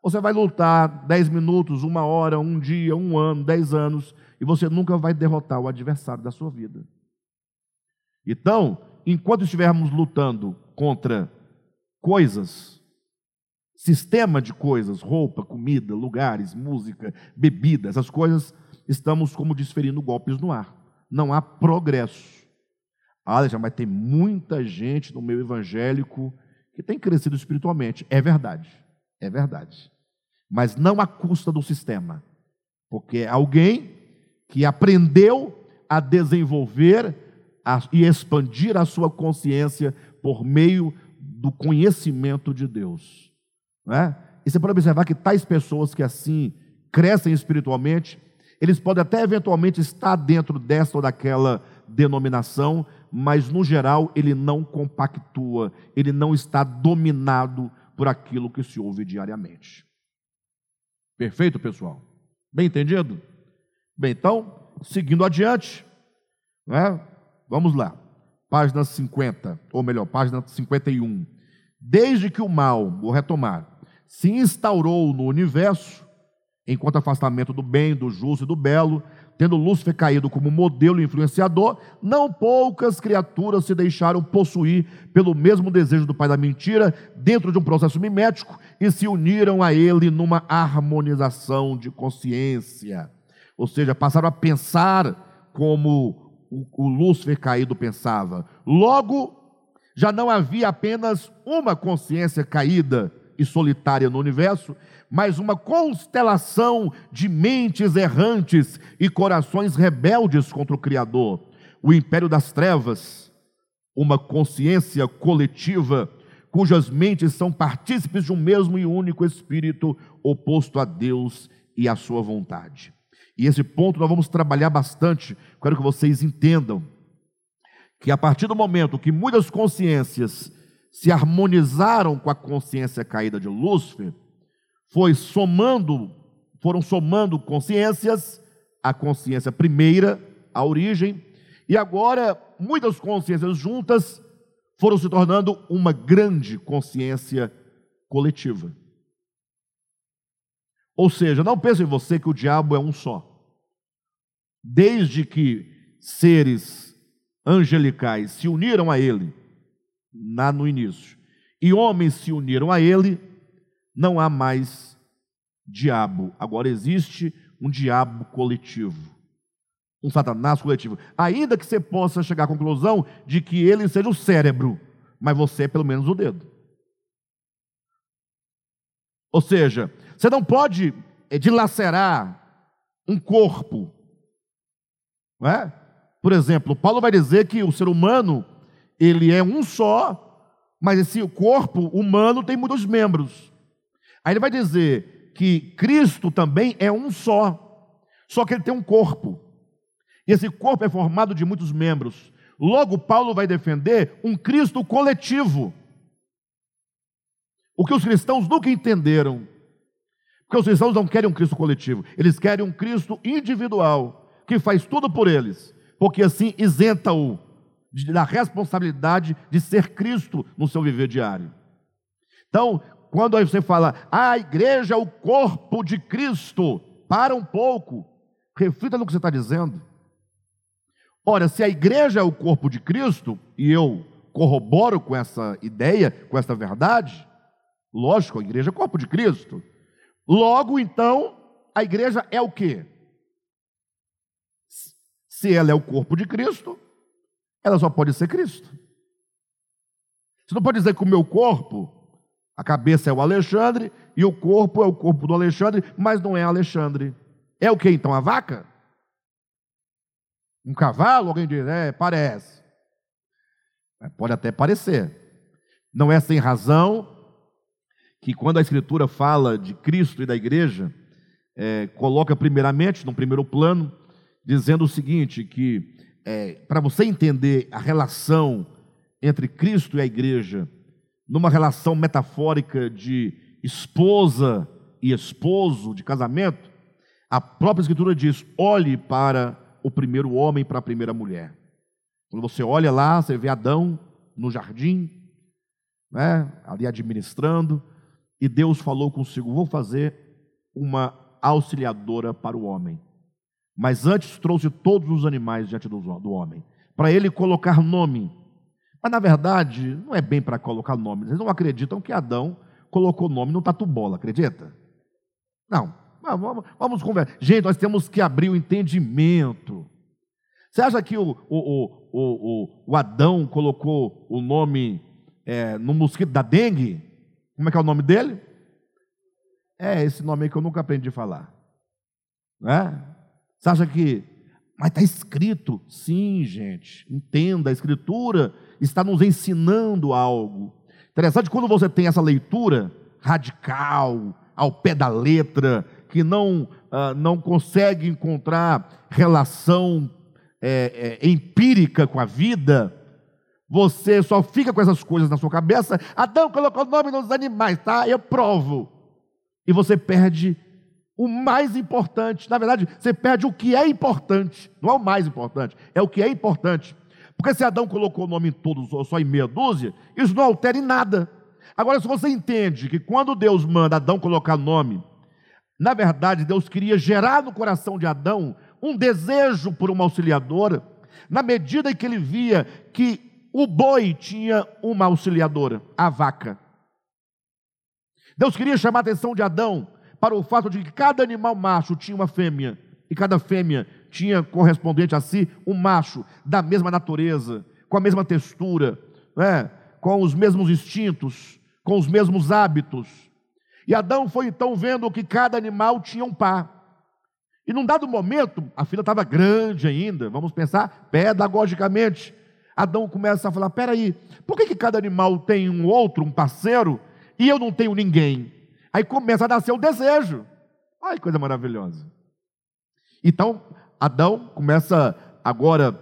você vai lutar 10 minutos, uma hora, um dia, um ano, 10 anos, e você nunca vai derrotar o adversário da sua vida. Então, enquanto estivermos lutando contra coisas, sistema de coisas, roupa, comida, lugares, música, bebida, essas coisas estamos como desferindo golpes no ar. Não há progresso. Ah, mas tem muita gente no meio evangélico que tem crescido espiritualmente. É verdade, é verdade. Mas não à custa do sistema. Porque é alguém que aprendeu a desenvolver a, e expandir a sua consciência por meio do conhecimento de Deus. Não é? E você pode observar que tais pessoas que assim crescem espiritualmente, eles podem até eventualmente estar dentro dessa ou daquela denominação, mas no geral ele não compactua, ele não está dominado por aquilo que se ouve diariamente. Perfeito, pessoal? Bem entendido? Bem, então, seguindo adiante, né? vamos lá. Página 50, ou melhor, página 51. Desde que o mal, vou retomar, se instaurou no universo, enquanto afastamento do bem, do justo e do belo, tendo Lúcifer caído como modelo influenciador, não poucas criaturas se deixaram possuir pelo mesmo desejo do pai da mentira, dentro de um processo mimético, e se uniram a ele numa harmonização de consciência. Ou seja, passaram a pensar como o, Lúcifer caído pensava. Logo, já não havia apenas uma consciência caída e solitária no universo, mas uma constelação de mentes errantes e corações rebeldes contra o Criador. O império das trevas, uma consciência coletiva cujas mentes são partícipes de um mesmo e único espírito oposto a Deus e à sua vontade. E esse ponto nós vamos trabalhar bastante, quero que vocês entendam que a partir do momento que muitas consciências se harmonizaram com a consciência caída de Lúcifer, foi somando, foram somando consciências, a consciência primeira, a origem, e agora muitas consciências juntas foram se tornando uma grande consciência coletiva. Ou seja, não pense em você que o diabo é um só. Desde que seres angelicais se uniram a ele, lá no início, e homens se uniram a ele, não há mais diabo. Agora existe um diabo coletivo. Um satanás coletivo. Ainda que você possa chegar à conclusão de que ele seja o cérebro, mas você é pelo menos o dedo. Ou seja, você não pode eh, dilacerar um corpo. Não é? Por exemplo, Paulo vai dizer que o ser humano, ele é um só, mas esse corpo humano tem muitos membros. Aí ele vai dizer que Cristo também é um só, só que ele tem um corpo. E esse corpo é formado de muitos membros. Logo, Paulo vai defender um Cristo coletivo. O que os cristãos nunca entenderam. Porque os cristãos não querem um Cristo coletivo, eles querem um Cristo individual, que faz tudo por eles, porque assim isenta-o da responsabilidade de ser Cristo no seu viver diário. Então, quando você fala, a igreja é o corpo de Cristo, para um pouco, reflita no que você está dizendo. Ora, se a igreja é o corpo de Cristo, e eu corroboro com essa ideia, com essa verdade, lógico, a igreja é o corpo de Cristo. Logo, então, a igreja é o quê? Se ela é o corpo de Cristo, ela só pode ser Cristo. Você não pode dizer que o meu corpo a cabeça é o Alexandre e o corpo é o corpo do Alexandre, mas não é Alexandre. É o que então? A vaca? Um cavalo? Alguém diz, é, parece. Pode até parecer. Não é sem razão que quando a Escritura fala de Cristo e da igreja, é, coloca primeiramente, no primeiro plano, dizendo o seguinte: que é, para você entender a relação entre Cristo e a igreja, numa relação metafórica de esposa e esposo, de casamento, a própria Escritura diz: olhe para o primeiro homem, para a primeira mulher. Quando você olha lá, você vê Adão no jardim, né, ali administrando, e Deus falou consigo: vou fazer uma auxiliadora para o homem. Mas antes trouxe todos os animais diante do homem, para ele colocar nome mas na verdade, não é bem para colocar nome. Eles não acreditam que Adão colocou nome no tatu-bola, acredita? Não. Vamos, vamos conversar. Gente, nós temos que abrir o entendimento. Você acha que o, o, o, o, o Adão colocou o nome é, no mosquito da dengue? Como é que é o nome dele? É esse nome aí que eu nunca aprendi a falar. Né? Você acha que. Mas está escrito. Sim, gente. Entenda, a escritura está nos ensinando algo. Interessante quando você tem essa leitura radical, ao pé da letra, que não, uh, não consegue encontrar relação é, é, empírica com a vida, você só fica com essas coisas na sua cabeça. Adão colocou o nome nos animais, tá? Eu provo. E você perde o mais importante. Na verdade, você perde o que é importante. Não é o mais importante, é o que é importante. Porque se Adão colocou o nome em todos, ou só em meia dúzia, isso não altera em nada. Agora, se você entende que quando Deus manda Adão colocar nome, na verdade, Deus queria gerar no coração de Adão um desejo por uma auxiliadora, na medida em que ele via que o boi tinha uma auxiliadora, a vaca. Deus queria chamar a atenção de Adão para o fato de que cada animal macho tinha uma fêmea, e cada fêmea tinha correspondente a si um macho da mesma natureza, com a mesma textura, né? com os mesmos instintos, com os mesmos hábitos. E Adão foi então vendo que cada animal tinha um par. E num dado momento, a fila estava grande ainda, vamos pensar pedagogicamente. Adão começa a falar: peraí, por que, que cada animal tem um outro, um parceiro, e eu não tenho ninguém? Aí começa a nascer o desejo. Olha que coisa maravilhosa. Então, Adão começa agora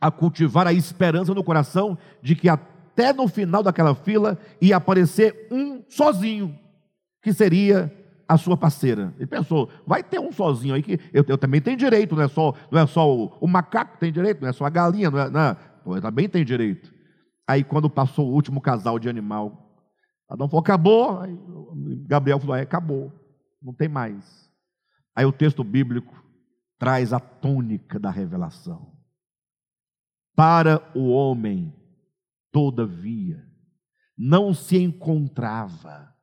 a cultivar a esperança no coração de que até no final daquela fila ia aparecer um sozinho, que seria a sua parceira. Ele pensou, vai ter um sozinho aí que eu, eu também tenho direito, não é só, não é só o, o, macaco que tem direito, não é só a galinha, não é, não, é, eu também tenho direito. Aí quando passou o último casal de animal, Adão falou, acabou. Aí Gabriel falou, é, acabou, não tem mais. Aí o texto bíblico traz a tônica da revelação. Para o homem, todavia, não se encontrava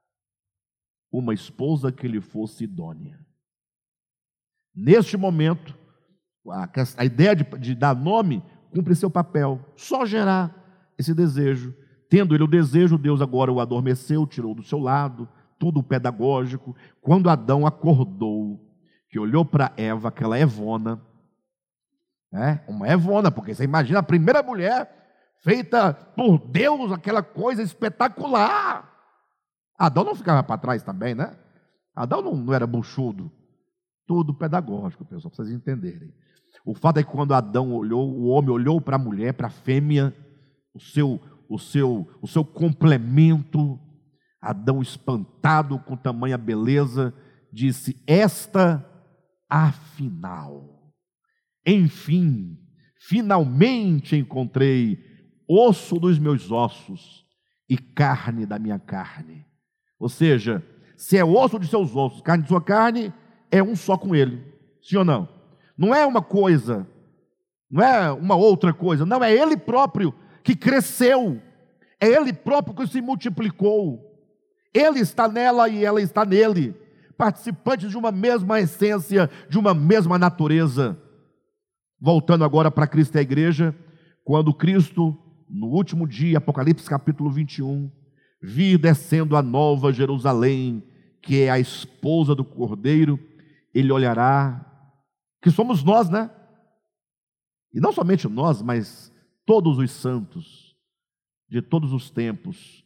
uma esposa que lhe fosse idônea. Neste momento, a, ideia de, de dar nome cumpre seu papel, só gerar esse desejo. Tendo ele o desejo, Deus agora o adormeceu, tirou do seu lado, tudo pedagógico. Quando Adão acordou, que olhou para Eva, aquela Evona, né? uma Evona, porque você imagina a primeira mulher feita por Deus, aquela coisa espetacular. Adão não ficava para trás também, né? Adão não, não era buchudo. Tudo pedagógico, pessoal, para vocês entenderem. O fato é que quando Adão olhou, o homem olhou para a mulher, para a fêmea, o seu, o seu, o seu complemento, Adão espantado com tamanha beleza, disse: Esta afinal. Enfim, finalmente encontrei osso dos meus ossos e carne da minha carne. Ou seja, se é osso de seus ossos, carne de sua carne, é um só com ele. Sim ou não? Não é uma coisa, não é uma outra coisa, não, é ele próprio que cresceu, é ele próprio que se multiplicou. Ele está nela e ela está nele participantes de uma mesma essência, de uma mesma natureza. Voltando agora para Cristo e a igreja, quando Cristo, no último dia, Apocalipse capítulo 21, vir descendo a nova Jerusalém, que é a esposa do Cordeiro, ele olhará, que somos nós, né? E não somente nós, mas todos os santos, de todos os tempos,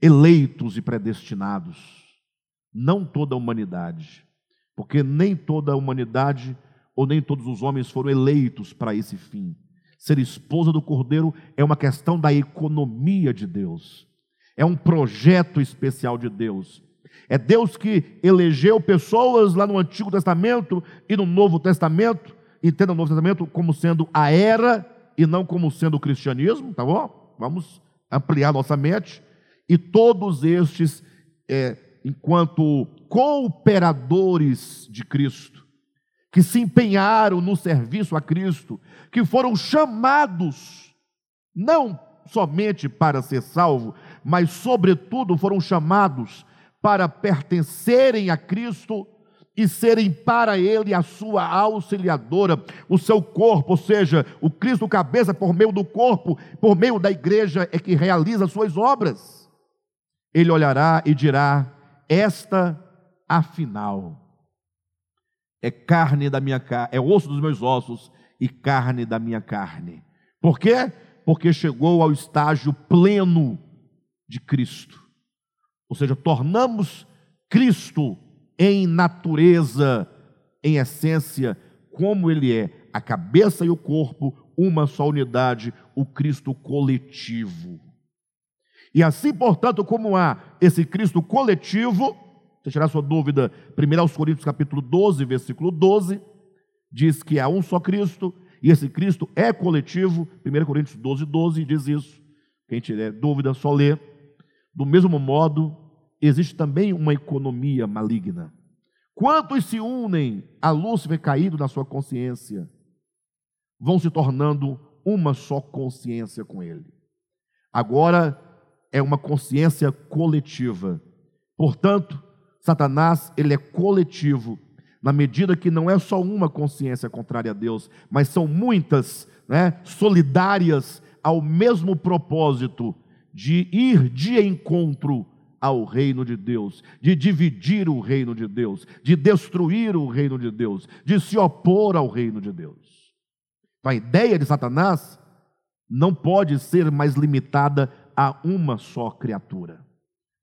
eleitos e predestinados não toda a humanidade, porque nem toda a humanidade ou nem todos os homens foram eleitos para esse fim. Ser esposa do Cordeiro é uma questão da economia de Deus, é um projeto especial de Deus. É Deus que elegeu pessoas lá no Antigo Testamento e no Novo Testamento, entenda o Novo Testamento como sendo a era e não como sendo o cristianismo, tá bom? Vamos ampliar nossa mente. E todos estes é, enquanto cooperadores de Cristo, que se empenharam no serviço a Cristo, que foram chamados, não somente para ser salvo, mas, sobretudo, foram chamados para pertencerem a Cristo e serem para Ele a sua auxiliadora, o seu corpo, ou seja, o Cristo cabeça por meio do corpo, por meio da igreja, é que realiza suas obras. Ele olhará e dirá: esta, afinal, é carne da minha carne, é osso dos meus ossos e carne da minha carne. Por quê? Porque chegou ao estágio pleno de Cristo. Ou seja, tornamos Cristo em natureza, em essência, como Ele é, a cabeça e o corpo, uma só unidade, o Cristo coletivo. E assim, portanto, como há esse Cristo coletivo, se tirar sua dúvida, 1 Coríntios capítulo 12, versículo 12, diz que há um só Cristo, e esse Cristo é coletivo, 1 Coríntios 12, 12 diz isso. Quem tiver dúvida, só lê. Do mesmo modo, existe também uma economia maligna. Quantos se unem a Lúcifer caído na sua consciência, vão se tornando uma só consciência com ele. Agora é uma consciência coletiva. Portanto, Satanás, ele é coletivo, na medida que não é só uma consciência contrária a Deus, mas são muitas, né, solidárias ao mesmo propósito de ir de encontro ao reino de Deus, de dividir o reino de Deus, de destruir o reino de Deus, de se opor ao reino de Deus. Então a ideia de Satanás não pode ser mais limitada a uma só criatura.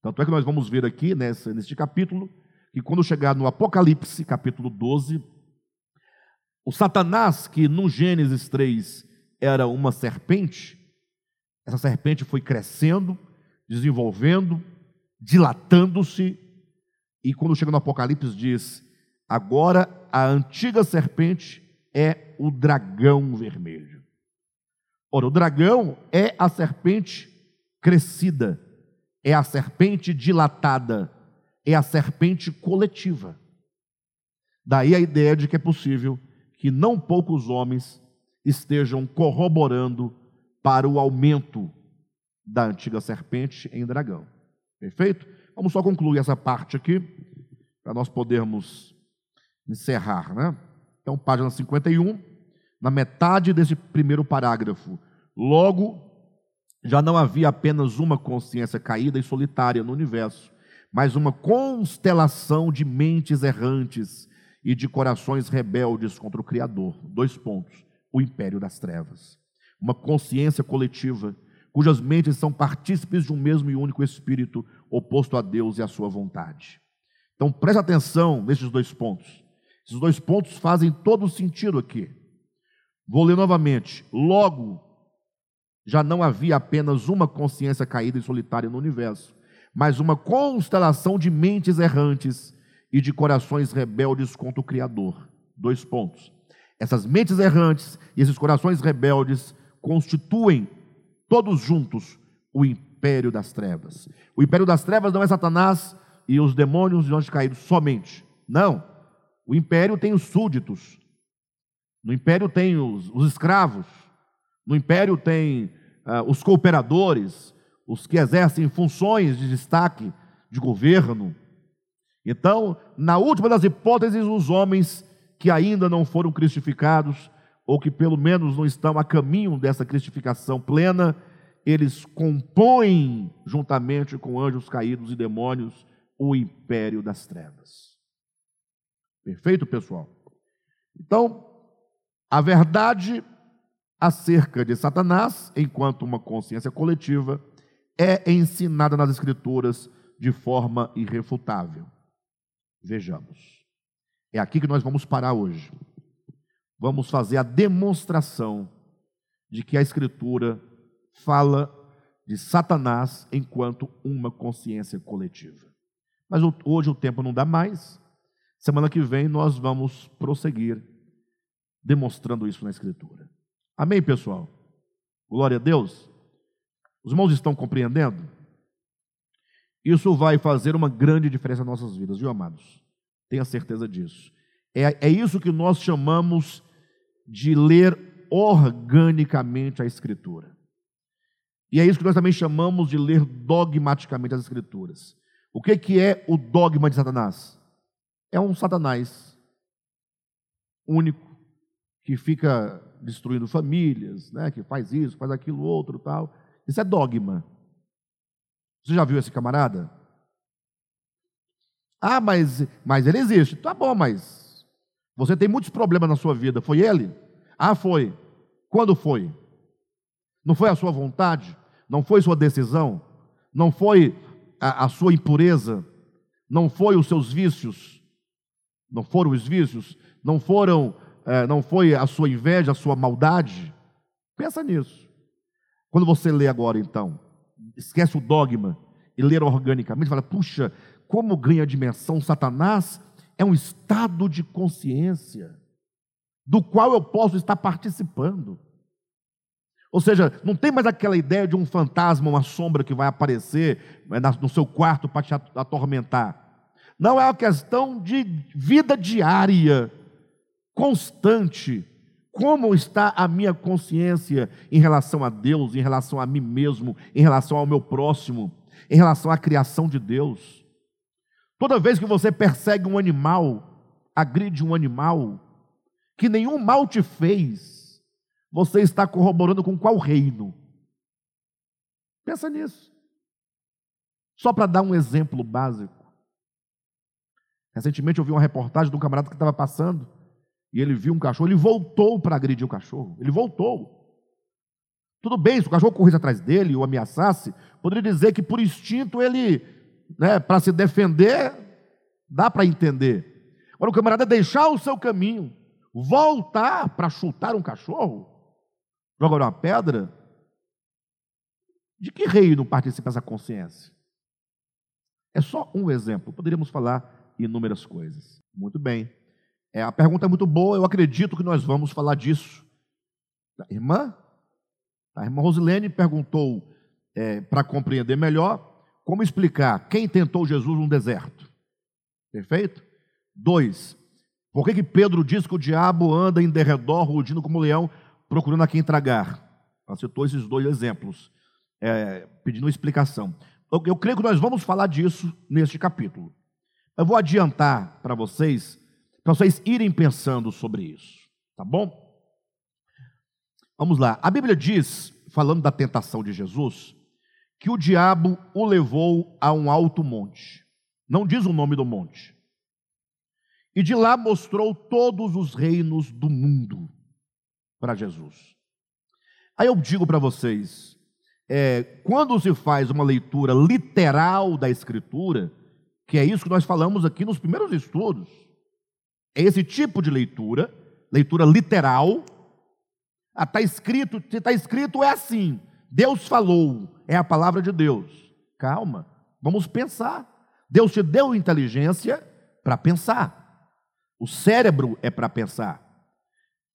Tanto é que nós vamos ver aqui nesse, neste capítulo, que quando chegar no Apocalipse, capítulo 12, o Satanás, que no Gênesis 3 era uma serpente, essa serpente foi crescendo, desenvolvendo, dilatando-se, e quando chega no Apocalipse diz: agora a antiga serpente é o dragão vermelho. Ora, o dragão é a serpente crescida, é a serpente dilatada, é a serpente coletiva. Daí a ideia de que é possível que não poucos homens estejam corroborando para o aumento da antiga serpente em dragão. Perfeito? Vamos só concluir essa parte aqui, para nós podermos encerrar, né? Então, página 51, na metade desse primeiro parágrafo. Logo, já não havia apenas uma consciência caída e solitária no universo, mas uma constelação de mentes errantes e de corações rebeldes contra o Criador. Dois pontos: o império das trevas. Uma consciência coletiva, cujas mentes são partícipes de um mesmo e único espírito, oposto a Deus e à sua vontade. Então, preste atenção nesses dois pontos. Esses dois pontos fazem todo sentido aqui. Vou ler novamente. Logo, já não havia apenas uma consciência caída e solitária no universo, mas uma constelação de mentes errantes e de corações rebeldes contra o Criador. Dois pontos. Essas mentes errantes e esses corações rebeldes constituem, todos juntos, o império das trevas. O império das trevas não é Satanás e os demônios e anjos caídos somente. Não. O império tem os súditos. No império tem os, os escravos. No império tem uh, os cooperadores, os que exercem funções de destaque de governo. Então, na última das hipóteses, os homens que ainda não foram cristificados, ou que pelo menos não estão a caminho dessa cristificação plena, eles compõem, juntamente com anjos caídos e demônios, o império das trevas. Perfeito, pessoal? Então, a verdade acerca de Satanás, enquanto uma consciência coletiva, é ensinada nas Escrituras de forma irrefutável. Vejamos. É aqui que nós vamos parar hoje. Vamos fazer a demonstração de que a Escritura fala de Satanás enquanto uma consciência coletiva. Mas hoje o tempo não dá mais. Semana que vem nós vamos prosseguir demonstrando isso na Escritura. Amém, pessoal? Glória a Deus. Os irmãos estão compreendendo? Isso vai fazer uma grande diferença nas nossas vidas, viu, amados? Tenha certeza disso. É, é isso que nós chamamos de ler organicamente a Escritura. E é isso que nós também chamamos de ler dogmaticamente as Escrituras. O que, que é o dogma de Satanás? É um Satanás único, que fica destruindo famílias, né, que faz isso, faz aquilo outro tal. Isso é dogma. Você já viu esse camarada? Ah, mas, mas ele existe. Tá bom, mas você tem muitos problemas na sua vida. Foi ele? Ah, foi. Quando foi? Não foi a sua vontade? Não foi sua decisão? Não foi a, a sua impureza? Não foi os seus vícios? Não foram os vícios? Não foram é, não foi a sua inveja, a sua maldade? Pensa nisso. Quando você lê agora, então, esquece o dogma e lê organicamente, fala, puxa, como ganha dimensão Satanás é um estado de consciência do qual eu posso estar participando. Ou seja, não tem mais aquela ideia de um fantasma, uma sombra que vai aparecer né, no seu quarto para te atormentar. Não é uma questão de vida diária, constante. Como está a minha consciência em relação a Deus, em relação a mim mesmo, em relação ao meu próximo, em relação à criação de Deus? Toda vez que você persegue um animal, agride um animal, que nenhum mal te fez, você está corroborando com qual reino? Pensa nisso. Só para dar um exemplo básico. Recentemente eu vi uma reportagem de um camarada que estava passando e ele viu um cachorro, ele voltou para agredir o cachorro. Ele voltou. Tudo bem, se o cachorro corresse atrás dele ou ameaçasse, poderia dizer que por instinto ele, né, para se defender, dá para entender. Agora o camarada deixar o seu caminho, voltar para chutar um cachorro, jogar uma pedra, de que reino participa essa consciência? É só um exemplo, poderíamos falar inúmeras coisas. Muito bem. É, a pergunta é muito boa, eu acredito que nós vamos falar disso. A irmã, a irmã Rosilene perguntou é, para compreender melhor como explicar quem tentou Jesus no deserto. Perfeito? Dois, por que, que Pedro diz que o diabo anda em derredor, rugindo como leão, procurando a quem tragar? Ela citou esses dois exemplos, é, pedindo explicação. Eu, eu creio que nós vamos falar disso neste capítulo. Eu vou adiantar para vocês para vocês irem pensando sobre isso, tá bom? Vamos lá. A Bíblia diz, falando da tentação de Jesus, que o diabo o levou a um alto monte. Não diz o nome do monte. E de lá mostrou todos os reinos do mundo para Jesus. Aí eu digo para vocês, é, quando se faz uma leitura literal da Escritura, que é isso que nós falamos aqui nos primeiros estudos, é esse tipo de leitura, leitura literal. Está ah, escrito, se está escrito é assim. Deus falou, é a palavra de Deus. Calma, vamos pensar. Deus te deu inteligência para pensar. O cérebro é para pensar.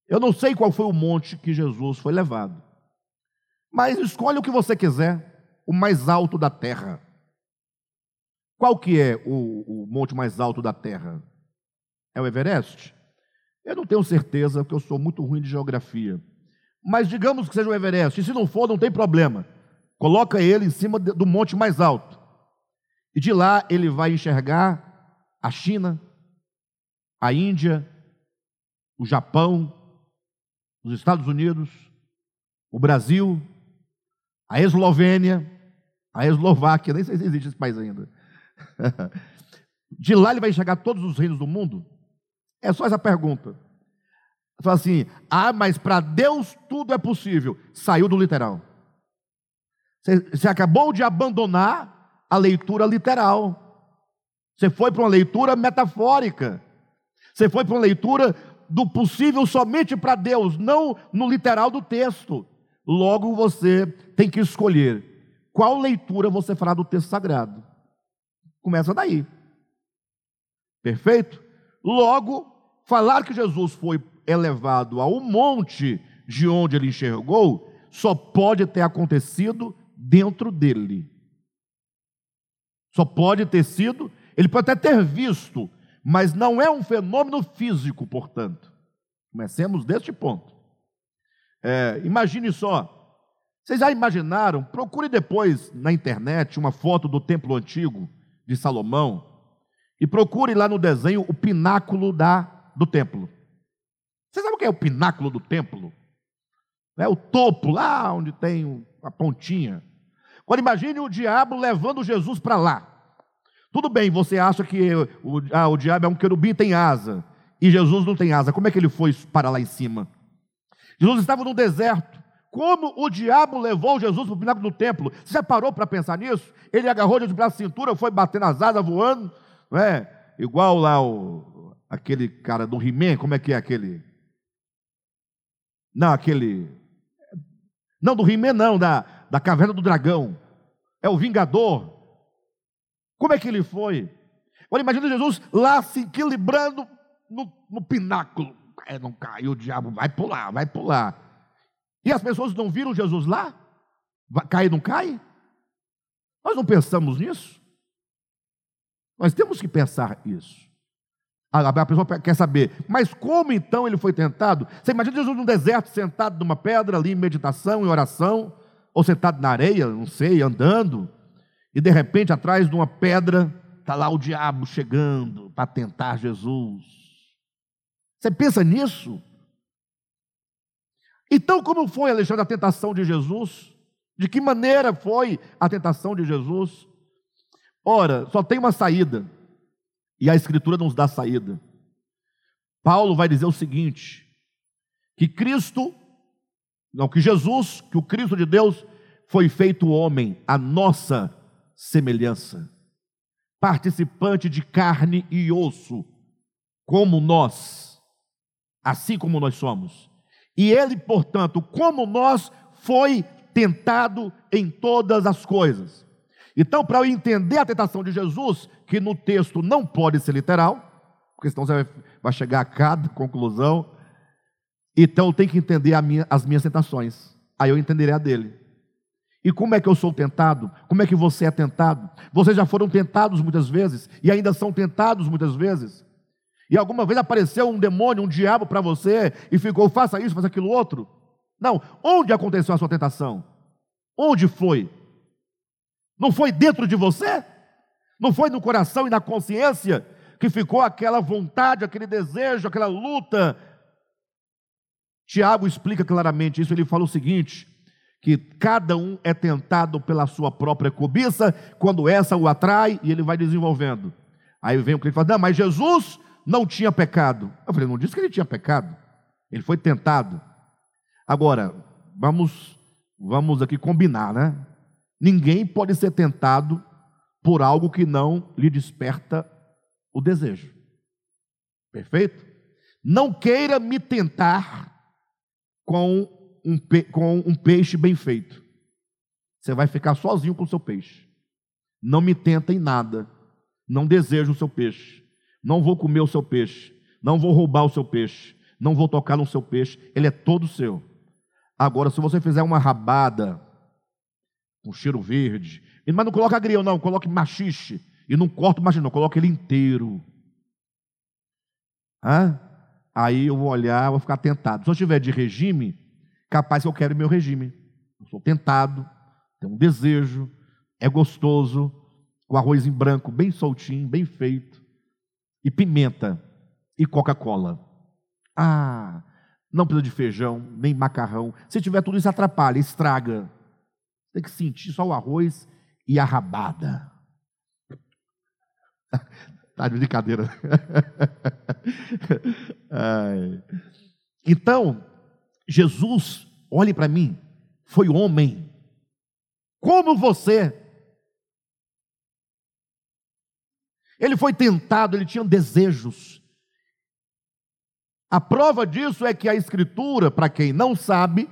Eu não sei qual foi o monte que Jesus foi levado. Mas escolha o que você quiser, o mais alto da terra. Qual que é o, o monte mais alto da terra? É o Everest? Eu não tenho certeza, porque eu sou muito ruim de geografia. Mas digamos que seja o Everest, e se não for, não tem problema. Coloca ele em cima do monte mais alto. E de lá ele vai enxergar a China, a Índia, o Japão, os Estados Unidos, o Brasil, a Eslovênia, a Eslováquia, nem sei se existe esse país ainda. De lá ele vai enxergar todos os reinos do mundo. É só essa pergunta. Fala assim: ah, mas para Deus tudo é possível. Saiu do literal. Você, acabou de abandonar a leitura literal. Você foi para uma leitura metafórica. Você foi para uma leitura do possível somente para Deus, não no literal do texto. Logo você tem que escolher qual leitura você fará do texto sagrado. Começa daí. Perfeito? Logo, falar que Jesus foi elevado a um monte de onde ele enxergou, só pode ter acontecido dentro dele. Só pode ter sido, ele pode até ter visto, mas não é um fenômeno físico, portanto. Comecemos deste ponto. É, imagine só, vocês já imaginaram? Procure depois na internet uma foto do templo antigo de Salomão e procure lá no desenho o pináculo da, do templo. Você sabe o que é o pináculo do templo? É o topo, lá onde tem a pontinha. Agora imagine o diabo levando Jesus para lá. Tudo bem, você acha que o, ah, o diabo é um querubim tem asa, e Jesus não tem asa. Como é que ele foi para lá em cima? Jesus estava no deserto. Como o diabo levou Jesus para o pináculo do templo? Você já parou para pensar nisso? Ele agarrou Jesus pela cintura, foi bater nas asas, voando não é? Igual lá o, aquele cara do He-Man, como é que é aquele? Não, aquele. Não, do He-Man, não, da, da Caverna do Dragão. É o Vingador. Como é que ele foi? Agora imagina Jesus lá se equilibrando no, no pináculo. É, não caiu, o diabo vai pular, vai pular. E as pessoas não viram Jesus lá? Vai, cai, não cai? Nós não pensamos nisso? Nós temos que pensar isso. A pessoa quer saber, mas como então ele foi tentado? Você imagina Jesus no deserto, sentado numa pedra ali em meditação, em oração, ou sentado na areia, não sei, andando, e de repente atrás de uma pedra está lá o diabo chegando para tentar Jesus. Você pensa nisso? Então, como foi, Alexandre, a tentação de Jesus? De que maneira foi a tentação de Jesus? Ora, só tem uma saída. E a Escritura nos dá saída. Paulo vai dizer o seguinte: que Cristo, não, que Jesus, que o Cristo de Deus foi feito homem, a nossa semelhança, participante de carne e osso, como nós, assim como nós somos. E ele, portanto, como nós, foi tentado em todas as coisas então, para eu entender a tentação de Jesus, que no texto não pode ser literal, porque senão você vai chegar a cada conclusão, então eu tenho que entender minha, as minhas tentações, aí eu entenderei a dele. E como é que eu sou tentado? Como é que você é tentado? Vocês já foram tentados muitas vezes e ainda são tentados muitas vezes. E alguma vez apareceu um demônio, um diabo para você e ficou, faça isso, faça aquilo outro? Não. Onde aconteceu a sua tentação? Onde foi? Não foi dentro de você? Não foi no coração e na consciência que ficou aquela vontade, aquele desejo, aquela luta? Tiago explica claramente isso. Ele fala o seguinte: que cada um é tentado pela sua própria cobiça, quando essa o atrai, e ele vai desenvolvendo. Aí vem o cliente e fala: Não, mas Jesus não tinha pecado. Eu falei: Não disse que ele tinha pecado, ele foi tentado. Agora, vamos, vamos aqui combinar, né? Ninguém pode ser tentado por algo que não lhe desperta o desejo. Perfeito? Não queira me tentar com um, com um peixe bem feito. Você vai ficar sozinho com o seu peixe. Não me tenta em nada. Não desejo o seu peixe. Não vou comer o seu peixe. Não vou roubar o seu peixe. Não vou tocar no seu peixe. Ele é todo seu. Agora, se você fizer uma rabada com cheiro verde. Mas não coloca agrião, não, coloque machixe. E não corta o machixe, não, coloca ele inteiro. Hã? Aí eu vou olhar, vou ficar tentado. Se eu estiver de regime, capaz que eu quero meu regime. Eu sou tentado, tenho um desejo, é gostoso, com arroz em branco, bem soltinho, bem feito, e pimenta, e Coca-Cola. Ah, não precisa de feijão, nem macarrão. Se tiver tudo isso, atrapalha, estraga. Tem que sentir só o arroz e a rabada. Tá de brincadeira. então, Jesus, olhe para mim, foi homem, como você. Ele foi tentado, ele tinha desejos. A prova disso é que a Escritura, para quem não sabe,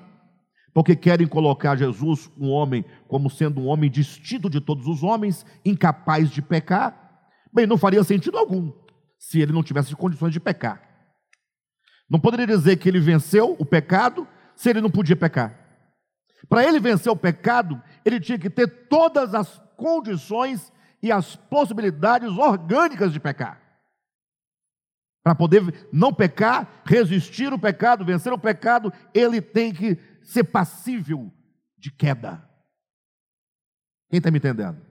porque querem colocar Jesus, um homem, como sendo um homem distinto de todos os homens, incapaz de pecar. Bem, não faria sentido algum se ele não tivesse condições de pecar. Não poderia dizer que ele venceu o pecado se ele não podia pecar. Para ele vencer o pecado, ele tinha que ter todas as condições e as possibilidades orgânicas de pecar. Para poder não pecar, resistir o pecado, vencer o pecado, ele tem que ser passível de queda. Quem está me entendendo?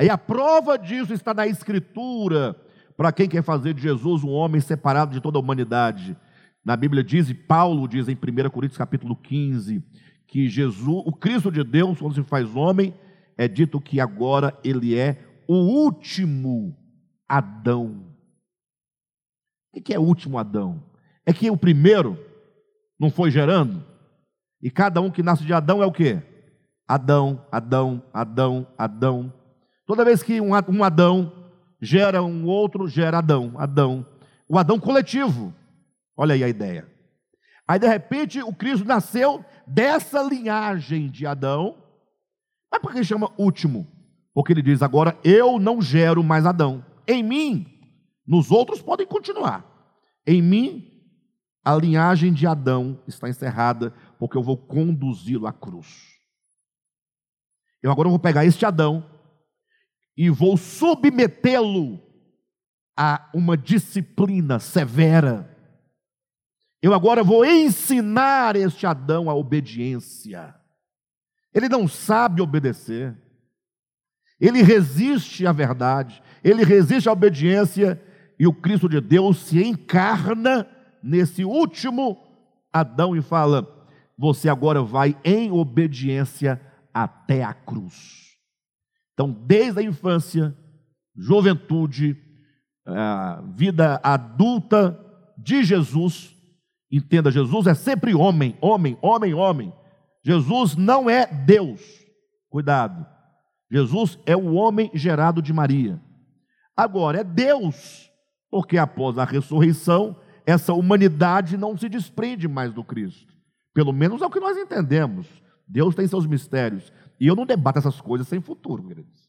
Aí a prova disso está na Escritura, para quem quer fazer de Jesus um homem separado de toda a humanidade. Na Bíblia diz, e Paulo diz em 1 Coríntios capítulo 15, que Jesus, o Cristo de Deus, quando se faz homem, é dito que agora ele é o último Adão. O que é o último Adão? É que o primeiro não foi gerando? E cada um que nasce de Adão é o quê? Adão, Adão, Adão, Adão. Toda vez que um, Adão gera um outro, gera Adão, Adão. O Adão coletivo. Olha aí a ideia. Aí de repente o Cristo nasceu dessa linhagem de Adão. Mas por que chama último? Porque ele diz agora: eu não gero mais Adão. Em mim, nos outros podem continuar. Em mim, a linhagem de Adão está encerrada, porque eu vou conduzi-lo à cruz. Eu agora vou pegar este Adão e vou submetê-lo a uma disciplina severa. Eu agora vou ensinar este Adão a obediência. Ele não sabe obedecer. Ele resiste à verdade, ele resiste à obediência, e o Cristo de Deus se encarna nesse último Adão e fala: Você agora vai em obediência até a cruz. Então, desde a infância, juventude, vida adulta de Jesus, entenda: Jesus é sempre homem, homem, homem, homem. Jesus não é Deus. Cuidado. Jesus é o homem gerado de Maria. Agora, é Deus, porque após a ressurreição, essa humanidade não se desprende mais do Cristo. Pelo menos é o que nós entendemos. Deus tem seus mistérios. E eu não debato essas coisas sem futuro, queridos.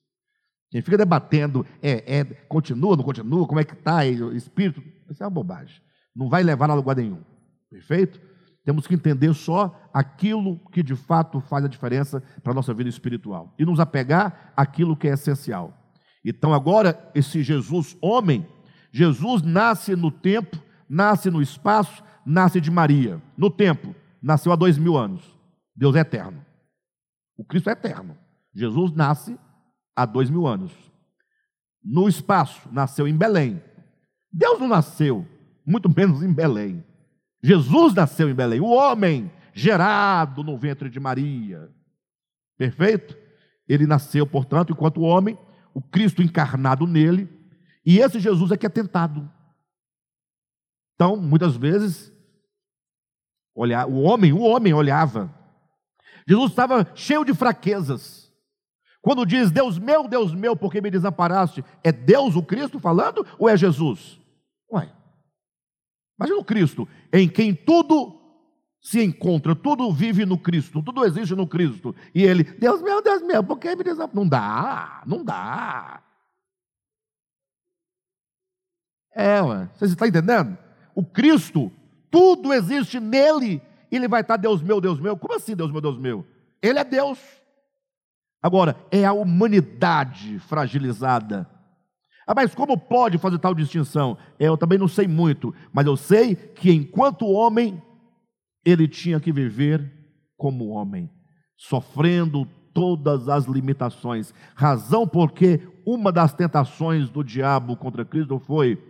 Quem fica debatendo é, é continua, não continua, como é que está, espírito, isso é uma bobagem. Não vai levar a lugar nenhum. Perfeito? Temos que entender só aquilo que de fato faz a diferença para a nossa vida espiritual e nos apegar àquilo que é essencial. Então, agora, esse Jesus homem, Jesus nasce no tempo, nasce no espaço, nasce de Maria. No tempo, nasceu há dois mil anos. Deus é eterno. O Cristo é eterno. Jesus nasce há dois mil anos. No espaço, nasceu em Belém. Deus não nasceu, muito menos em Belém. Jesus nasceu em Belém, o homem gerado no ventre de Maria. Perfeito? Ele nasceu, portanto, enquanto homem, o Cristo encarnado nele, e esse Jesus é que é tentado. Então, muitas vezes, olhar, o homem, o homem olhava. Jesus estava cheio de fraquezas. Quando diz Deus meu, Deus meu, por que me desamparaste? É Deus o Cristo falando ou é Jesus? Ué, Imagina o Cristo, em quem tudo se encontra, tudo vive no Cristo, tudo existe no Cristo. E ele, Deus meu, Deus meu, por que me desamparaste? Não dá, não dá. É, ué, você está entendendo? O Cristo, tudo existe nele, ele vai estar, Deus meu, Deus meu. Como assim, Deus meu, Deus meu? Ele é Deus. Agora, é a humanidade fragilizada ah, mas como pode fazer tal distinção? Eu também não sei muito, mas eu sei que enquanto homem, ele tinha que viver como homem, sofrendo todas as limitações. Razão porque uma das tentações do diabo contra Cristo foi: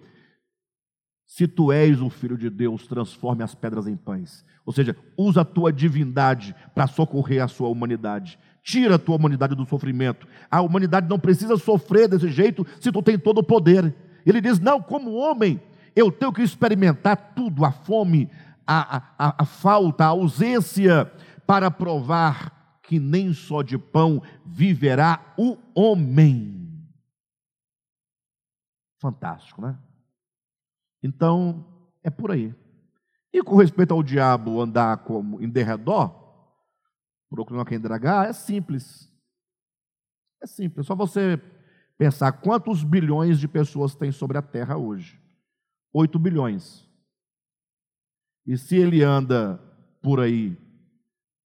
se tu és o filho de Deus, transforme as pedras em pães. Ou seja, usa a tua divindade para socorrer a sua humanidade. Tira a tua humanidade do sofrimento. A humanidade não precisa sofrer desse jeito se tu tem todo o poder. Ele diz: não, como homem, eu tenho que experimentar tudo, a fome, a, a, a falta, a ausência, para provar que nem só de pão viverá o homem. Fantástico, né? Então, é por aí. E com respeito ao diabo andar como em derredor, procurando quem dragar, é simples. É simples, é só você pensar quantos bilhões de pessoas tem sobre a Terra hoje. 8 bilhões. E se ele anda por aí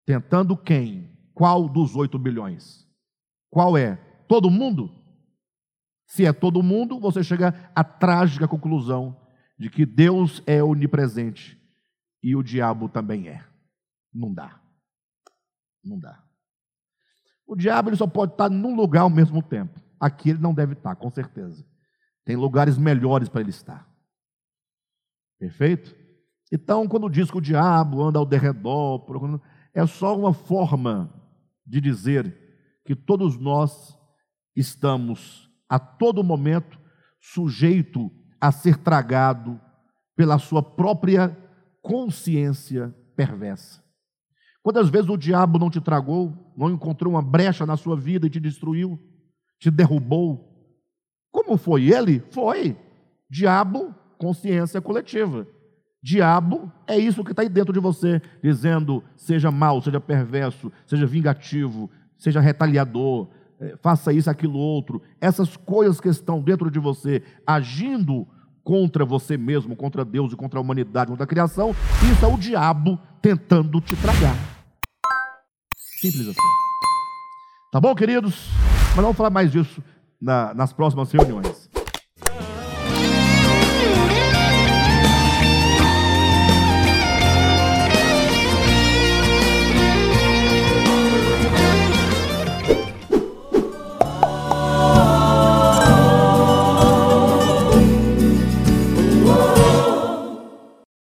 tentando quem? Qual dos 8 bilhões? Qual é? Todo mundo? Se é todo mundo, você chega à trágica conclusão de que Deus é onipresente e o diabo também é. Não dá. Não dá. O diabo ele só pode estar num lugar ao mesmo tempo. Aqui ele não deve estar, com certeza. Tem lugares melhores para ele estar. Perfeito? Então, quando diz que o diabo anda ao derredor, é só uma forma de dizer que todos nós estamos a todo momento sujeito a ser tragado pela sua própria consciência perversa. Quantas vezes o diabo não te tragou, não encontrou uma brecha na sua vida e te destruiu, te derrubou? Como foi ele? Foi. Diabo, consciência coletiva. Diabo é isso que está aí dentro de você, dizendo: seja mal, seja perverso, seja vingativo, seja retaliador, faça isso, aquilo, outro. Essas coisas que estão dentro de você, agindo contra você mesmo, contra Deus e contra a humanidade, contra a criação, isso é o diabo tentando te tragar. Simples assim. Tá bom, queridos? Mas vamos falar mais disso. na, nas próximas reuniões.